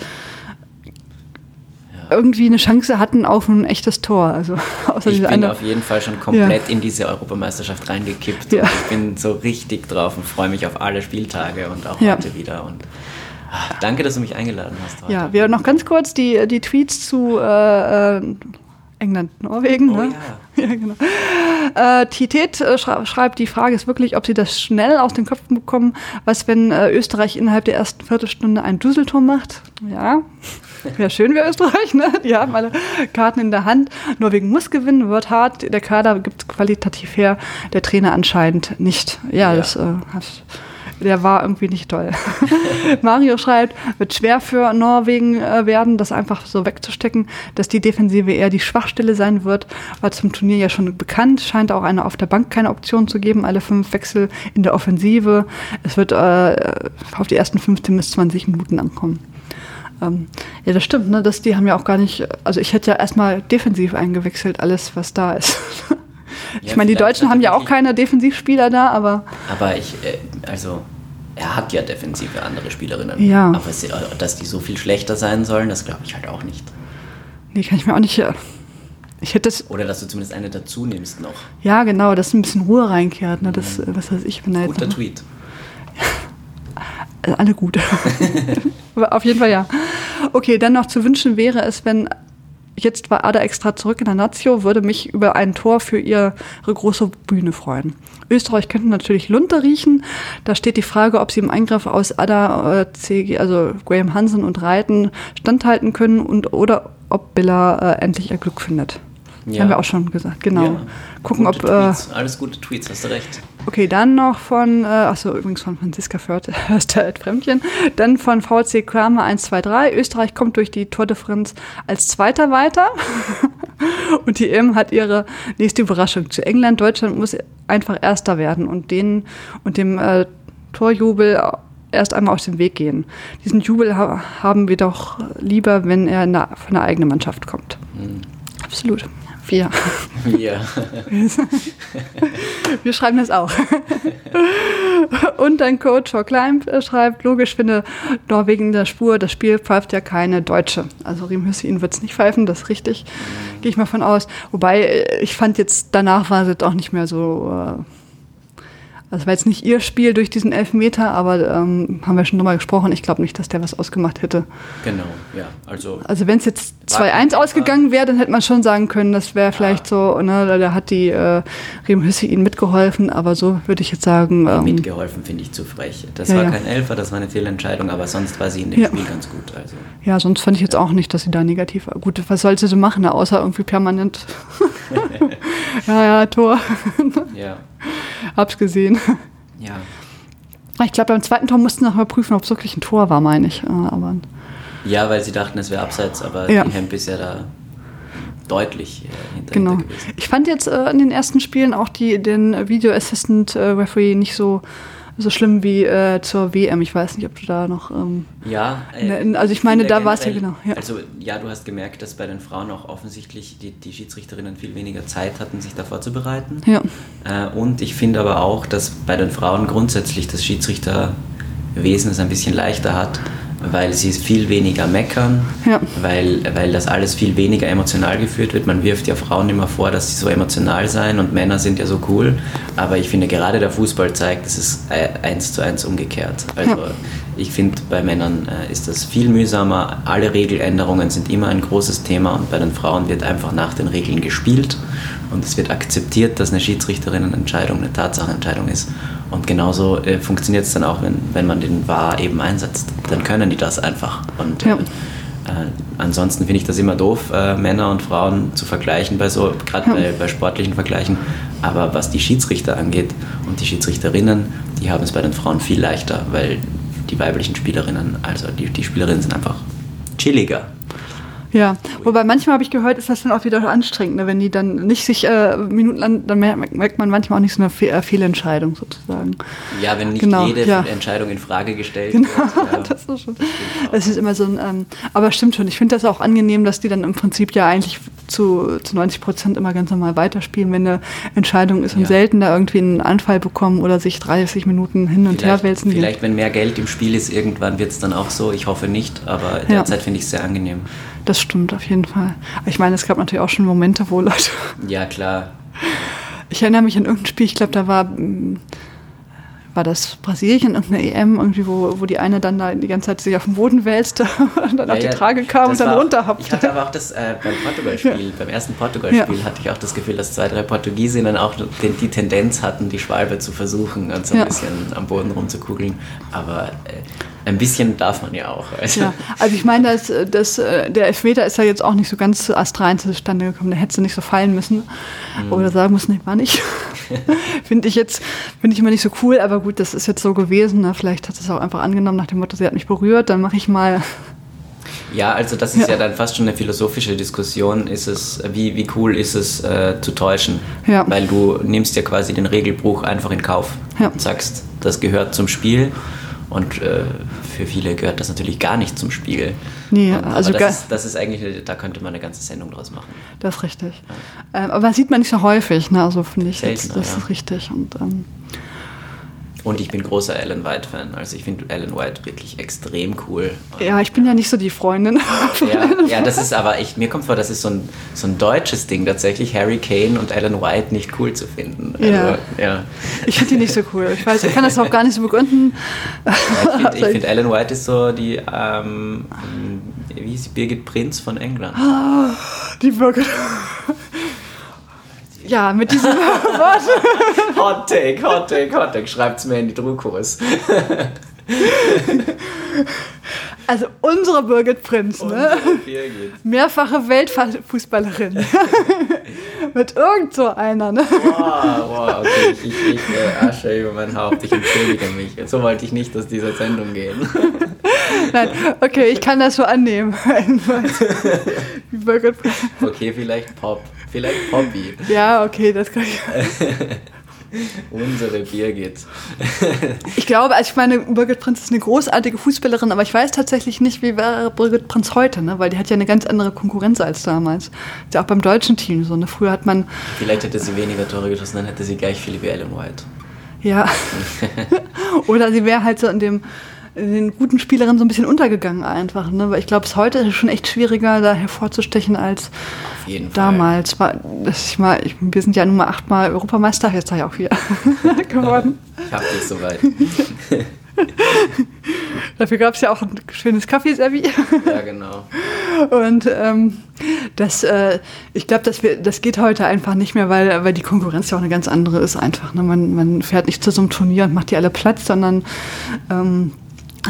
irgendwie eine Chance hatten auf ein echtes Tor. Also, [LAUGHS] außer ich bin eine, auf jeden Fall schon komplett ja. in diese Europameisterschaft reingekippt. Ja. ich bin so richtig drauf und freue mich auf alle Spieltage und auch ja. heute wieder. Und ach, danke, dass du mich eingeladen hast. Heute. Ja, wir noch ganz kurz die, die Tweets zu äh, äh England, Norwegen. Oh, ne? ja. [LAUGHS] ja, genau. Äh, Titet äh, schreibt, die Frage ist wirklich, ob sie das schnell aus den Köpfen bekommen. Was, wenn äh, Österreich innerhalb der ersten Viertelstunde ein Düsselturm macht? Ja, wäre schön für Österreich, ne? Die haben alle Karten in der Hand. Norwegen muss gewinnen, wird hart. Der Kader gibt qualitativ her, der Trainer anscheinend nicht. Ja, ja. das äh, der war irgendwie nicht toll. [LAUGHS] Mario schreibt, wird schwer für Norwegen äh, werden, das einfach so wegzustecken, dass die Defensive eher die Schwachstelle sein wird. War zum Turnier ja schon bekannt, scheint auch eine auf der Bank keine Option zu geben, alle fünf Wechsel in der Offensive. Es wird äh, auf die ersten 15 bis 20 Minuten ankommen. Ähm, ja, das stimmt, ne? Das, die haben ja auch gar nicht, also ich hätte ja erstmal defensiv eingewechselt, alles, was da ist. [LAUGHS] ich ja, meine, die Deutschen haben ja auch keine Defensivspieler da, aber. Aber ich, äh, also er hat ja defensive andere Spielerinnen. Ja. Aber dass die so viel schlechter sein sollen, das glaube ich halt auch nicht. Nee, kann ich mir auch nicht. Ich hätte das Oder dass du zumindest eine dazu nimmst noch. Ja, genau, dass ein bisschen Ruhe reinkehrt. Ne? Das, mhm. was weiß ich, wenn da Guter Tweet. Also [LAUGHS] alle gut. [LAUGHS] Auf jeden Fall ja. Okay, dann noch zu wünschen wäre es, wenn jetzt war Ada extra zurück in der Nazio, würde mich über ein Tor für ihre große Bühne freuen. Österreich könnte natürlich Lunter riechen. Da steht die Frage, ob sie im Eingriff aus Ada, äh, CG, also Graham Hansen und Reiten standhalten können und oder ob Billa äh, endlich ihr Glück findet. Ja. Haben wir auch schon gesagt, genau. Ja. Gucken, gute ob. Äh, Tweets. Alles gute Tweets, hast du recht. Okay, dann noch von, äh, achso, übrigens von Franziska Förster [LAUGHS] Fremdchen. Dann von VC Kramer 123. Österreich kommt durch die Tordifferenz als Zweiter weiter. [LAUGHS] und die EM hat ihre nächste Überraschung zu England. Deutschland muss einfach Erster werden und den und dem äh, Torjubel erst einmal aus dem Weg gehen. Diesen Jubel ha haben wir doch lieber, wenn er der, von der eigenen Mannschaft kommt. Mhm. Absolut. Wir. Wir. [LAUGHS] Wir schreiben das auch. [LAUGHS] Und dein Coach Joe Klein schreibt, logisch finde Norwegen der Spur, das Spiel pfeift ja keine Deutsche. Also Riem Hüssein wird es nicht pfeifen, das ist richtig. Gehe ich mal von aus. Wobei, ich fand jetzt, danach war es auch nicht mehr so... Äh, Das war jetzt nicht ihr Spiel durch diesen Elfmeter, aber ähm, haben wir schon drüber gesprochen. Ich glaube nicht, dass der was ausgemacht hätte. Genau, ja. Also, also wenn es jetzt 2-1 ausgegangen wäre, dann hätte man schon sagen können, das wäre vielleicht ja. so, ne, da hat die äh, Rem Hüsse ihnen mitgeholfen, aber so würde ich jetzt sagen. Ähm, mitgeholfen finde ich zu frech. Das ja, war kein Elfer, das war eine Fehlentscheidung, aber sonst war sie in dem Spiel ganz gut. Also. Ja, sonst fand ich jetzt auch nicht, dass sie da negativ war. Gut, was sollte sie machen, außer irgendwie permanent. [LAUGHS] [LAUGHS] ja, ja, Tor. ja. Hab's gesehen. Ja. Ich glaube, beim zweiten Tor mussten sie noch mal prüfen, ob es wirklich ein Tor war, meine ich. Aber ja, weil sie dachten, es wäre abseits, aber ja. die Hemp ist ja da deutlich äh, hinter Genau. Ich fand jetzt äh, in den ersten Spielen auch die, den Video Assistant äh, Referee nicht so so schlimm wie äh, zur WM. Ich weiß nicht, ob du da noch. Ähm, ja, äh, also ich meine, da war es ja genau. Ja. Also ja, du hast gemerkt, dass bei den Frauen auch offensichtlich die, die Schiedsrichterinnen viel weniger Zeit hatten, sich da vorzubereiten. Ja. Äh, und ich finde aber auch, dass bei den Frauen grundsätzlich das Schiedsrichterwesen es ein bisschen leichter hat weil sie viel weniger meckern, ja. weil, weil das alles viel weniger emotional geführt wird. Man wirft ja Frauen immer vor, dass sie so emotional seien und Männer sind ja so cool. Aber ich finde, gerade der Fußball zeigt, es ist eins zu eins umgekehrt. Also ja. ich finde, bei Männern äh, ist das viel mühsamer. Alle Regeländerungen sind immer ein großes Thema und bei den Frauen wird einfach nach den Regeln gespielt und es wird akzeptiert, dass eine Schiedsrichterinnenentscheidung eine Tatsachenentscheidung ist. Und genauso äh, funktioniert es dann auch, wenn, wenn man den VAR eben einsetzt. Dann können die das einfach. Und ja. äh, äh ansonsten finde ich das immer doof, äh, Männer und Frauen zu vergleichen, bei so, gerade ja. bei, bei sportlichen Vergleichen. Aber was die Schiedsrichter angeht und die Schiedsrichterinnen, die haben es bei den Frauen viel leichter, weil die weiblichen Spielerinnen, also die, die Spielerinnen sind einfach chilliger. Ja, wobei manchmal habe ich gehört, ist das dann auch wieder anstrengend, ne? wenn die dann nicht sich äh, Minuten lang, dann merkt man manchmal auch nicht so eine Fe äh, Fehlentscheidung sozusagen. Ja, wenn nicht genau, jede ja. Entscheidung in Frage gestellt genau, wird. [LAUGHS] Ja, das ist schon. Das ist immer so ein, ähm, aber stimmt schon. Ich finde das auch angenehm, dass die dann im Prinzip ja eigentlich zu, zu 90 Prozent immer ganz normal weiterspielen, wenn eine Entscheidung ist und ja. selten da irgendwie einen Anfall bekommen oder sich 30 Minuten hin und vielleicht, her wälzen. Vielleicht, wenn mehr Geld im Spiel ist, irgendwann wird es dann auch so. Ich hoffe nicht, aber derzeit finde ich es sehr angenehm. Das stimmt auf jeden Fall. Ich meine, es gab natürlich auch schon Momente, wo Leute. [LAUGHS] Ja, klar. Ich erinnere mich an irgendein Spiel, ich glaube, da war, mm, war das Brasilien, irgendeine EM, irgendwie, wo, wo die eine dann da die ganze Zeit sich auf den Boden wälzte [LAUGHS] und dann ja, auf die ja, Trage kam und dann runterhabt. Ich hatte aber auch das äh, beim Portugal-Spiel, [LAUGHS] ja. beim ersten Portugal-Spiel hatte ich auch das Gefühl, dass zwei, drei Portugiesinnen auch die Tendenz hatten, die Schwalbe zu versuchen und so ein bisschen am Boden rumzukugeln. Aber äh, ein bisschen darf man ja auch. Also, ja, also ich meine, dass, dass, äh, der Elfmeter ist ja jetzt auch nicht so ganz astrein zustande gekommen. Der hätte nicht so fallen müssen. Mhm. Oder sagen müssen, nee, war nicht. [LAUGHS] finde ich jetzt, finde ich immer nicht so cool, aber gut, das ist jetzt so gewesen. Ne? Vielleicht hat es auch einfach angenommen nach dem Motto, sie hat mich berührt, dann mache ich mal. Ja, also das ist ja. ja. dann fast schon eine philosophische Diskussion. Ist es, wie, wie cool ist es äh, zu täuschen? Ja. Weil du nimmst ja quasi den Regelbruch einfach in Kauf ja. und sagst, das gehört zum Spiel und äh, für viele gehört das natürlich gar nicht zum Spiel. Nee, und, also das ist, das, ist, eigentlich, da könnte man eine ganze Sendung draus machen. Das ist richtig. Ja. Ähm, aber sieht man nicht so häufig, ne? also finde ich, Seltener, jetzt, das ja. ist richtig. Und, ähm, und ich bin großer Alan White-Fan. Also ich finde Alan White wirklich extrem cool. Ja, ich bin ja nicht so die Freundin. ja, ja, das ist aber, ich, mir kommt vor, das ist so ein, so ein deutsches Ding tatsächlich, Harry Kane und Alan White nicht cool zu finden. Also, ja. ja. Ich finde die nicht so cool. Ich weiß, ich kann das auch gar nicht so begründen. Ja, ich finde [LAUGHS] find Alan White ist so die, ähm, wie hieß die Birgit Prinz von England. Die Birgit. Ja, mit diesem [LAUGHS] Wort. hot Take, Hot Take, Hot Take. Schreibt's mir in die Druckkurs. Also unsere Birgit Prinz, ne? Birgit. Mehrfache Weltfußballerin. [LAUGHS] Mit irgend so einer, ne? Wow, wow, okay. Ich, ich, ich äh, Asche über mein Haupt. Ich entschuldige mich. So wollte ich nicht aus dieser Sendung gehen. [LAUGHS] Nein, okay, ich kann das so annehmen. [LAUGHS] Okay, vielleicht Pop. Vielleicht Poppy. Ja, okay, das kann ich. [LAUGHS] Unsere Birgit. [LAUGHS] ich glaube, also ich meine, Birgit Prinz ist eine großartige Fußballerin, aber ich weiß tatsächlich nicht, wie wäre Birgit Prinz heute, ne? weil die hat ja eine ganz andere Konkurrenz als damals. Ist ja auch beim deutschen Team so. Ne? Früher hat man. Vielleicht hätte sie weniger Tore geschossen, dann hätte sie gleich viele wie Ellen White. Ja. Oder sie wäre halt so in dem den guten Spielerinnen so ein bisschen untergegangen einfach. Ne? Weil ich glaube, es heute ist schon echt schwieriger, da hervorzustechen als damals. Das ich mal, ich, wir sind ja nun mal achtmal Europameister, jetzt ich auch wieder [LAUGHS] geworden. Ich habe dich soweit. [LAUGHS] Dafür gab es ja auch ein schönes Kaffeeservi. Ja, [LAUGHS] genau. Und ähm, das, äh, ich glaube, das, das geht heute einfach nicht mehr, weil, weil die Konkurrenz ja auch eine ganz andere ist einfach. Ne? Man, man fährt nicht zu so einem Turnier und macht die alle Platz, sondern ähm,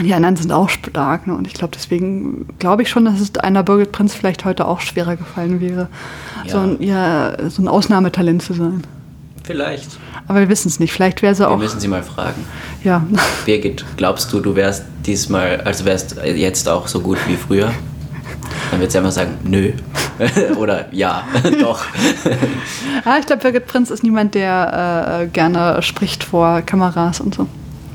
die anderen sind auch stark. Ne? Und ich glaube, deswegen glaube ich schon, dass es einer Birgit Prinz vielleicht heute auch schwerer gefallen wäre, ja. so, ein, ja, so ein Ausnahmetalent zu sein. Vielleicht. Aber wir wissen es nicht. Vielleicht wäre sie auch. Wir müssen sie mal fragen. Ja. Birgit, glaubst du, du wärst diesmal, also wärst jetzt auch so gut wie früher? Dann wird sie einfach sagen, nö. [LAUGHS] Oder ja, [LAUGHS] doch. ah, ich glaube, Birgit Prinz ist niemand, der äh, gerne spricht vor Kameras und so.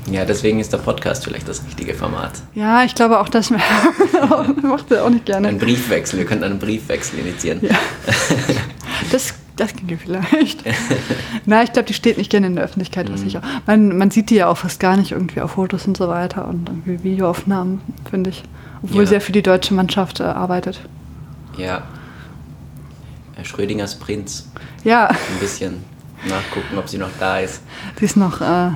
Ja, deswegen ist der Podcast vielleicht das richtige Format. Ja, ich glaube auch, das [LAUGHS] macht er auch nicht gerne. Ein Briefwechsel, wir könnten einen Briefwechsel initiieren. Ja. Das, das ginge vielleicht. Na, ich glaube, die steht nicht gerne in der Öffentlichkeit, was mhm. ich auch. Man, man sieht die ja auch fast gar nicht irgendwie auf Fotos und so weiter und irgendwie Videoaufnahmen, finde ich. Obwohl ja. sie ja für die deutsche Mannschaft äh, arbeitet. Ja. Schrödingers Prinz. Ja. Ein bisschen nachgucken, ob sie noch da ist. Sie ist noch. Äh,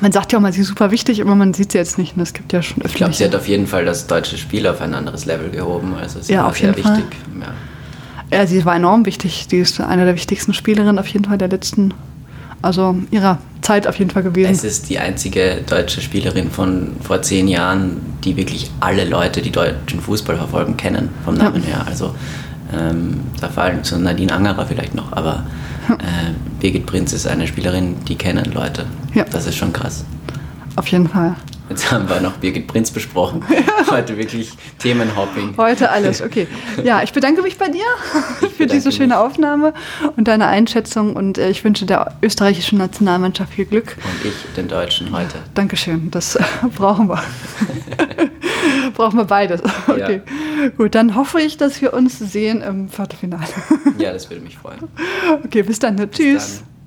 man sagt ja auch mal, sie ist super wichtig, aber man sieht sie jetzt nicht. Und es gibt ja schon Ich glaube, sie hat auf jeden Fall das deutsche Spiel auf ein anderes Level gehoben. Also sie ja, war auf jeden sehr Fall. wichtig. Ja. ja, sie war enorm wichtig. Sie ist eine der wichtigsten Spielerinnen auf jeden Fall der letzten, also ihrer Zeit auf jeden Fall gewesen. Es ist die einzige deutsche Spielerin von vor zehn Jahren, die wirklich alle Leute, die deutschen Fußball verfolgen, kennen, vom Namen ja. her. Also ähm, da fallen zu Nadine Angerer vielleicht noch, aber äh, Birgit Prinz ist eine Spielerin, die kennen Leute. Ja. Das ist schon krass. Auf jeden Fall. Jetzt haben wir noch Birgit Prinz besprochen. [LAUGHS] Ja. Heute wirklich Themenhopping. Heute alles, okay. Ja, ich bedanke mich bei dir [LAUGHS] für diese schöne mich. Aufnahme und deine Einschätzung und äh, ich wünsche der österreichischen Nationalmannschaft viel Glück. Und ich den Deutschen heute. Dankeschön, das [LAUGHS] brauchen wir. [LAUGHS] brauchen wir beides. Okay, ja. gut, dann hoffe ich, dass wir uns sehen im Viertelfinale. ja, das würde mich freuen. [LAUGHS] Okay, bis dann. Ne? Bis Tschüss. Dann.